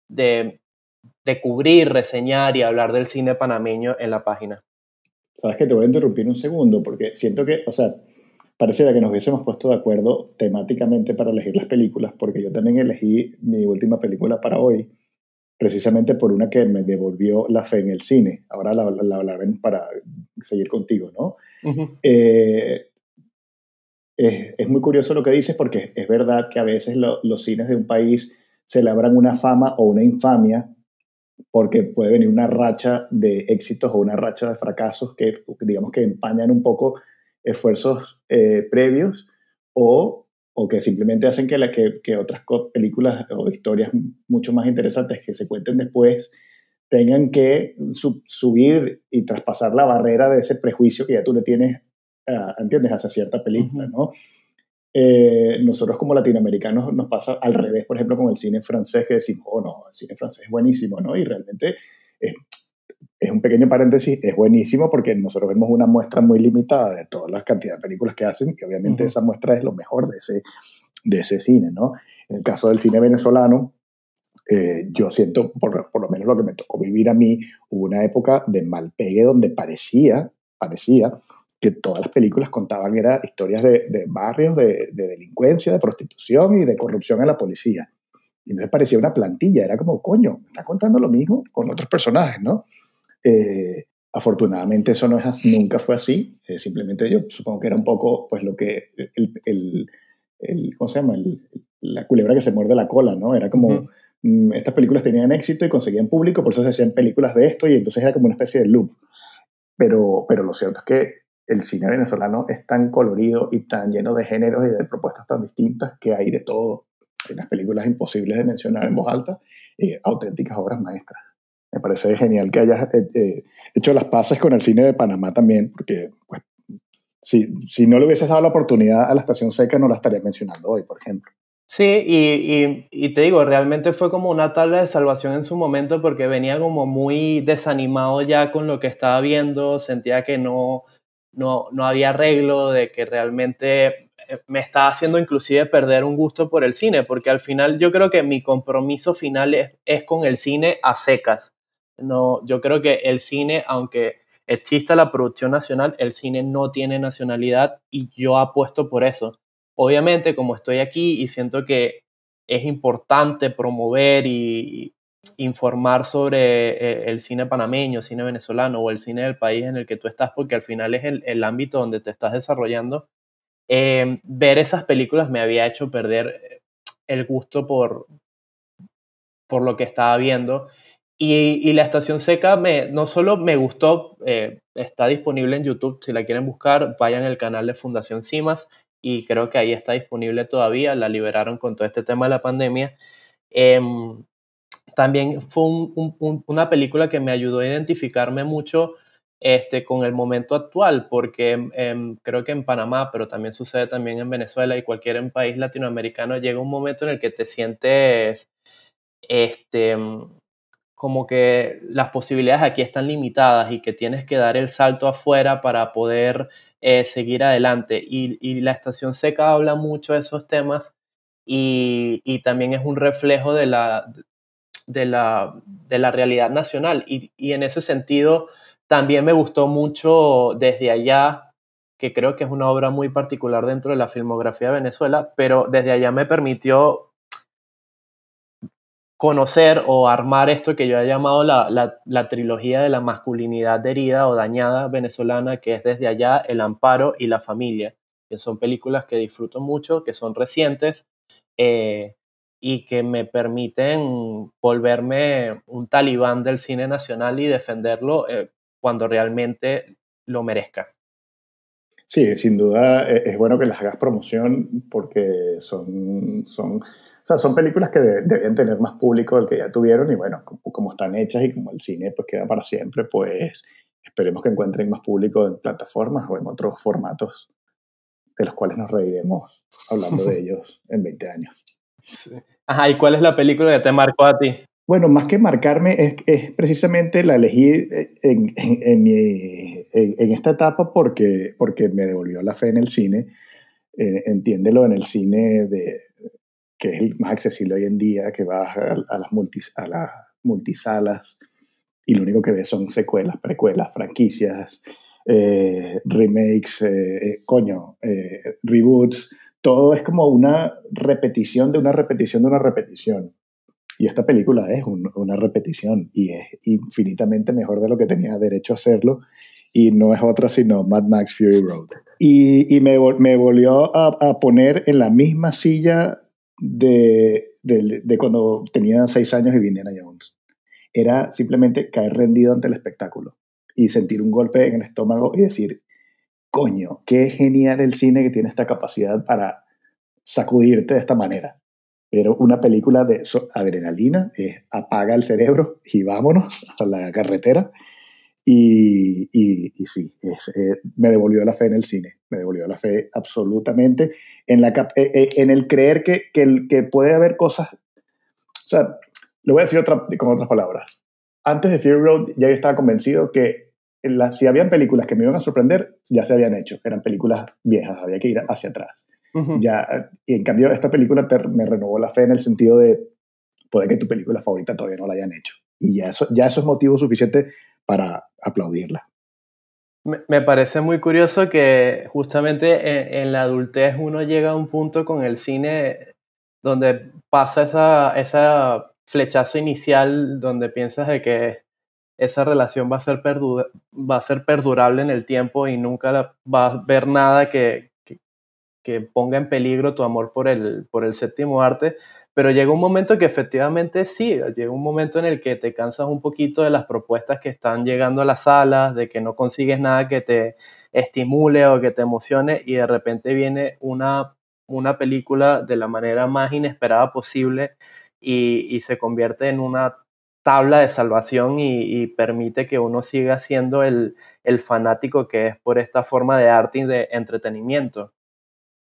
de, de, cubrir, reseñar y hablar del cine panameño en la página. Sabes que te voy a interrumpir un segundo porque siento que, o sea, pareciera que nos hubiésemos puesto de acuerdo temáticamente para elegir las películas, porque yo también elegí mi última película para hoy precisamente por una que me devolvió la fe en el cine. Ahora la, hablaremos para seguir contigo, ¿no? Eh, es, muy curioso lo que dices porque es verdad que a veces los cines de un país se labran una fama o una infamia porque puede venir una racha de éxitos o una racha de fracasos que digamos que empañan un poco esfuerzos eh, previos o o que simplemente hacen que, la, que, que otras películas o historias mucho más interesantes que se cuenten después tengan que subir y traspasar la barrera de ese prejuicio que ya tú le tienes, uh, ¿entiendes?, hacia cierta película, ¿no? Eh, nosotros como latinoamericanos nos pasa al revés, por ejemplo, con el cine francés, que decimos, oh no, el cine francés es buenísimo, ¿no? Y realmente es, es un pequeño paréntesis, es buenísimo porque nosotros vemos una muestra muy limitada de todas las cantidades de películas que hacen, que obviamente esa muestra es lo mejor de ese, de ese cine, ¿no? En el caso del cine venezolano, eh, yo siento, por, por, lo menos lo que me tocó vivir a mí, hubo una época de malpegue donde parecía, parecía que todas las películas contaban era historias de, de barrios, de, de, delincuencia, de prostitución y de corrupción en la policía. Y entonces parecía una plantilla, era como, coño, está contando lo mismo con otros personajes, ¿no? Eh, afortunadamente eso no es nunca fue así, eh, simplemente yo supongo que era un poco pues lo que, el, el, el ¿cómo se llama? la culebra que se muerde la cola, ¿no? Era como, mm, estas películas tenían éxito y conseguían público, por eso se hacían películas de esto y entonces era como una especie de loop. Pero, pero lo cierto es que el cine venezolano es tan colorido y tan lleno de géneros y de propuestas tan distintas que hay de todo. Hay unas películas imposibles de mencionar en voz alta y auténticas obras maestras. Me parece genial que hayas eh, eh, hecho las paces con el cine de Panamá también, porque pues, si, si no le hubieses dado la oportunidad a la estación seca, no la estarías mencionando hoy, por ejemplo. Sí, y, y, te digo, realmente fue como una tabla de salvación en su momento porque venía como muy desanimado ya con lo que estaba viendo, sentía que no, no, no había arreglo, de que realmente eh, me estaba haciendo inclusive perder un gusto por el cine, porque al final yo creo que mi compromiso final es, es con el cine a secas. No, yo creo que el cine, aunque exista la producción nacional, el cine no tiene nacionalidad y yo apuesto por eso. Obviamente, como estoy aquí y siento que es importante promover y informar sobre eh, el cine panameño, cine venezolano o el cine del país en el que tú estás, porque al final es el, ámbito donde te estás desarrollando, eh, ver esas películas me había hecho perder el gusto por, por lo que estaba viendo y, la estación seca me, no solo me gustó, eh, está disponible en YouTube, si la quieren buscar, vayan al canal de Fundación CIMAS y creo que ahí está disponible todavía, la liberaron con todo este tema de la pandemia. Em, también fue una película que me ayudó a identificarme mucho este, con el momento actual, porque em, creo que en Panamá, pero también sucede también en Venezuela y cualquier país latinoamericano, llega un momento en el que te sientes este, como que las posibilidades aquí están limitadas y que tienes que dar el salto afuera para poder eh, seguir adelante. Y, la estación seca habla mucho de esos temas y, también es un reflejo de la, de la, de la realidad nacional. Y, y, en ese sentido, también me gustó mucho desde allá, que creo que es una obra muy particular dentro de la filmografía de Venezuela, pero desde allá me permitió conocer o armar esto que yo he llamado la, la, trilogía de la masculinidad herida o dañada venezolana, que es desde allá El Amparo y La Familia, que son películas que disfruto mucho, que son recientes eh, y que me permiten volverme un talibán del cine nacional y defenderlo eh, cuando realmente lo merezca. Sí, sin duda eh, es bueno que las hagas promoción porque son, son o sea, son películas que deben tener más público del que ya tuvieron y bueno, como, están hechas y como el cine pues queda para siempre, pues esperemos que encuentren más público en plataformas o en otros formatos de los cuales nos reiremos hablando de ellos en 20 años. Ajá, ¿y cuál es la película que te marcó a ti? Bueno, más que marcarme, es, es precisamente la elegí en, en, en, mi, en, esta etapa porque, porque me devolvió la fe en el cine. Eh, entiéndelo en el cine de, que es el más accesible hoy en día, que vas a, las, multis, a las multisalas y lo único que ves son secuelas, precuelas, franquicias, eh, remakes, eh, eh, coño, reboots, todo es como una repetición de una repetición de una repetición. Y esta película es una repetición y es infinitamente mejor de lo que tenía derecho a hacerlo. Y no es otra sino Mad Max Fury Road. Y, y me, me, volvió a, a, poner en la misma silla de, de, cuando tenía seis años y vi Indiana Jones. Era simplemente caer rendido ante el espectáculo y sentir un golpe en el estómago y decir, coño, qué genial el cine que tiene esta capacidad para sacudirte de esta manera. Pero una película de adrenalina apaga el cerebro y vámonos a la carretera y, y, y sí, eh, me devolvió la fe en el cine, me devolvió la fe absolutamente en, la, eh, eh, en el creer que, que, que, puede haber cosas, o sea, lo voy a decir otra, con otras palabras. Antes de Fury Road ya yo estaba convencido que la, si habían películas que me iban a sorprender, ya se habían hecho, eran películas viejas, había que ir hacia atrás. ya, y en cambio esta película me renovó la fe en el sentido de, puede que tu película favorita todavía no la hayan hecho. Y ya eso, ya eso es motivo suficiente para aplaudirla. Me parece muy curioso que justamente en, la adultez uno llega a un punto con el cine donde pasa esa, esa flechazo inicial donde piensas de que esa relación va a ser, va a ser perdurable en el tiempo y nunca va a ver nada que, que, que, ponga en peligro tu amor por el, por el séptimo arte. Pero llega un momento que efectivamente sí, llega un momento en el que te cansas un poquito de las propuestas que están llegando a las salas, de que no consigues nada que te estimule o que te emocione y de repente viene una, una película de la manera más inesperada posible y, se convierte en una tabla de salvación y, permite que uno siga siendo el, el fanático que es por esta forma de arte y de entretenimiento.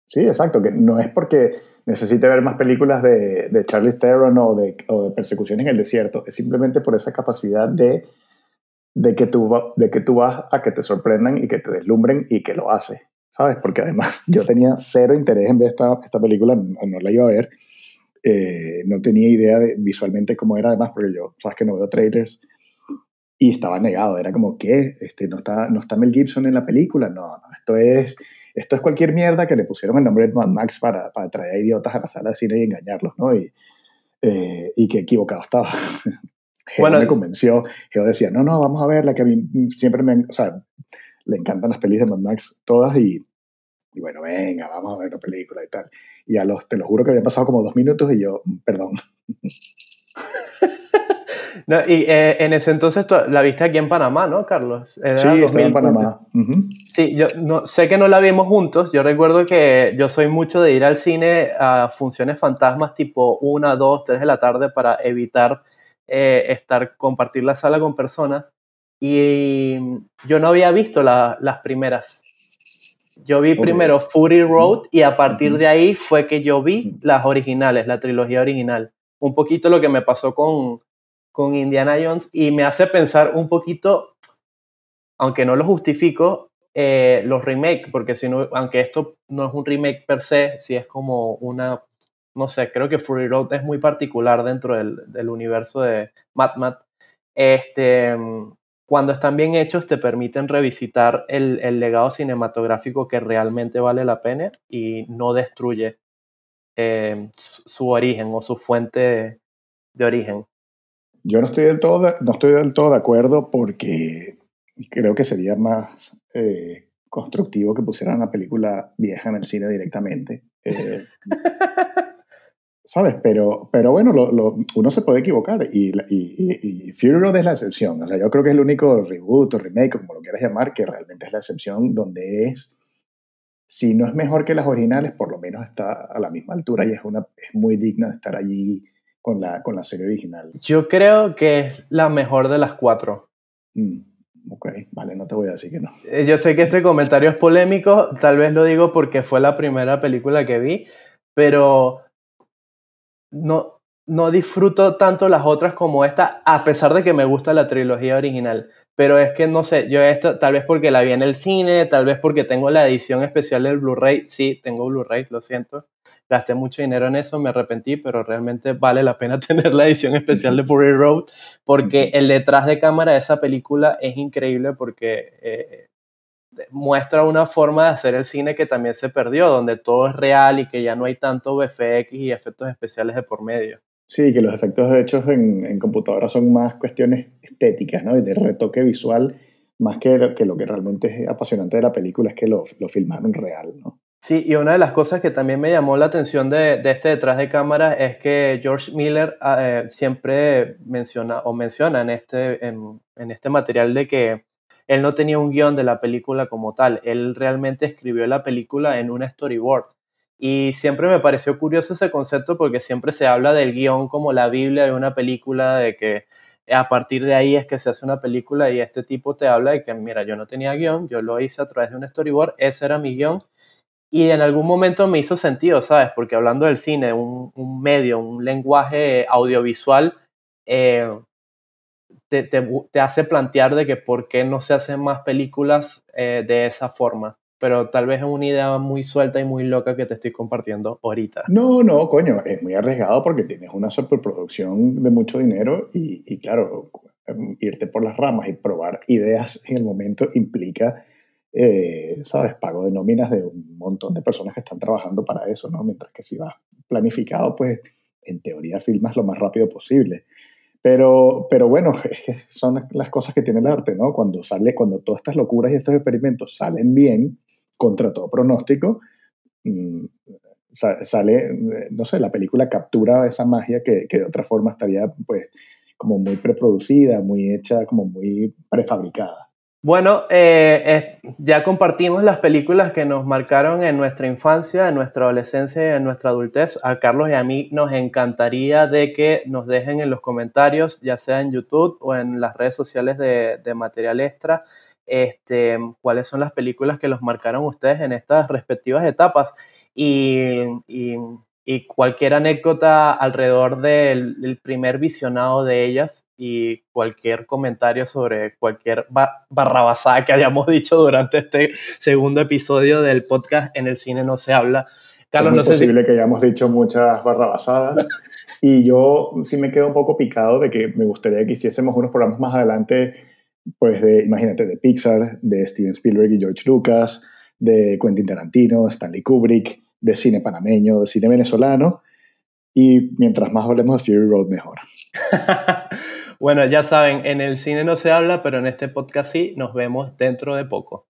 Sí, exacto, que no es porque necesite ver más películas de, de Charlie Theron o de, o de persecución en el desierto. Es simplemente por esa capacidad de, de, que tú, de que tú vas a que te sorprendan y que te deslumbren y que lo hace, ¿sabes? Porque además yo tenía cero interés en ver esta, esta película, no, la iba a ver. Eh, no tenía idea de visualmente cómo era además, porque yo, sabes que no veo trailers, y estaba negado, era como, ¿qué? Este, ¿no, está, ¿No está Mel Gibson en la película? No, no, esto es esto es cualquier mierda que le pusieron el nombre de Mad Max para, para traer a idiotas a la sala de cine y engañarlos, ¿no? Y, eh, y que equivocado estaba. bueno, me convenció. Geo decía, no, no, vamos a verla, que a mí siempre me, o sea, le encantan las pelis de Mad Max todas y, y bueno, venga, vamos a ver la película y tal. Y a los, te lo juro que habían pasado como dos minutos y yo, perdón. No, y eh, en ese entonces la viste aquí en Panamá, ¿no, Carlos? sí, estaba en Panamá. Sí, yo no, sé que no la vimos juntos. Yo recuerdo que yo soy mucho de ir al cine a funciones fantasmas tipo 1, 2, 3 de la tarde para evitar eh, estar, compartir la sala con personas. Y yo no había visto las primeras. Yo vi primero Fury Road y a partir de ahí fue que yo vi las originales, la trilogía original. Un poquito lo que me pasó con, con Indiana Jones y me hace pensar un poquito, aunque no lo justifico, eh, los remakes, porque si no, aunque esto no es un remake per se, si es como una, no sé, creo que Fury Road es muy particular dentro del, universo de Mad Mad. Este, cuando están bien hechos te permiten revisitar el, legado cinematográfico que realmente vale la pena y no destruye eh, su origen o su fuente de, origen. Yo no estoy, del todo de, no estoy del todo de acuerdo porque creo que sería más eh, constructivo que pusieran una película vieja en el cine directamente. Eh, ¿sabes? Pero, pero bueno, lo, lo, uno se puede equivocar y, y, y, Fury Road es la excepción. O sea, yo creo que es el único reboot o remake, como lo quieras llamar, que realmente es la excepción donde es, si no es mejor que las originales, por lo menos está a la misma altura y es, una, es muy digna de estar allí con la, con la serie original. Yo creo que es la mejor de las cuatro. Mm, ok, vale, no te voy a decir que no. Eh, yo sé que este comentario es polémico, tal vez lo digo porque fue la primera película que vi, pero no, no disfruto tanto las otras como esta, a pesar de que me gusta la trilogía original. Pero es que no sé, yo esta, tal vez porque la vi en el cine, tal vez porque tengo la edición especial del Blu-ray. Sí, tengo Blu-ray, lo siento. Gasté mucho dinero en eso, me arrepentí, pero realmente vale la pena tener la edición especial de Fury Road, porque el detrás de cámara de esa película es increíble porque eh, muestra una forma de hacer el cine que también se perdió, donde todo es real y que ya no hay tanto VFX y efectos especiales de por medio. Sí, que los efectos hechos en, en computadora son más cuestiones estéticas, ¿no? Y de retoque visual, más que lo, que lo que realmente es apasionante de la película es que lo, lo filmaron real, ¿no? Sí, y una de las cosas que también me llamó la atención de, de este detrás de cámara es que George Miller eh, siempre menciona o menciona en este, en, en este material de que él no tenía un guion de la película como tal, él realmente escribió la película en un storyboard. Y siempre me pareció curioso ese concepto porque siempre se habla del guion como la Biblia de una película, de que a partir de ahí es que se hace una película y este tipo te habla de que, mira, yo no tenía guion, yo lo hice a través de un storyboard, ese era mi guion. Y en algún momento me hizo sentido, ¿sabes? Porque hablando del cine, un, un medio, un lenguaje audiovisual, eh, te, te, te, hace plantear de que por qué no se hacen más películas eh, de esa forma. Pero tal vez es una idea muy suelta y muy loca que te estoy compartiendo ahorita. No, no, coño, es muy arriesgado porque tienes una superproducción de mucho dinero y, y claro, irte por las ramas y probar ideas en el momento implica, eh, ¿sabes?, pago de nóminas de un montón de personas que están trabajando para eso, ¿no? Mientras que si vas planificado, pues en teoría filmas lo más rápido posible. Pero, pero bueno, son las cosas que tiene el arte, ¿no? Cuando sale, cuando todas estas locuras y estos experimentos salen bien, contra todo pronóstico, mmm, sale, no sé, la película captura esa magia que, que, de otra forma estaría, pues, como muy preproducida, muy hecha, como muy prefabricada. Bueno, eh, ya compartimos las películas que nos marcaron en nuestra infancia, en nuestra adolescencia y en nuestra adultez. A Carlos y a mí nos encantaría de que nos dejen en los comentarios, ya sea en YouTube o en las redes sociales de, Material Extra, este, cuáles son las películas que los marcaron ustedes en estas respectivas etapas. Y, y cualquier anécdota alrededor del, del, primer visionado de ellas y cualquier comentario sobre cualquier bar barrabasada que hayamos dicho durante este segundo episodio del podcast En el cine no se habla. Carlos, es no sé posible si... que hayamos dicho muchas barrabasadas y yo sí me quedo un poco picado de que me gustaría que hiciésemos unos programas más adelante, pues de, imagínate, de Pixar, de Steven Spielberg y George Lucas, de Quentin Tarantino, Stanley Kubrick, de cine panameño, de cine venezolano. Y mientras más hablemos de Fury Road, mejor. bueno, ya saben, en el cine no se habla, pero en este podcast sí. Nos vemos dentro de poco.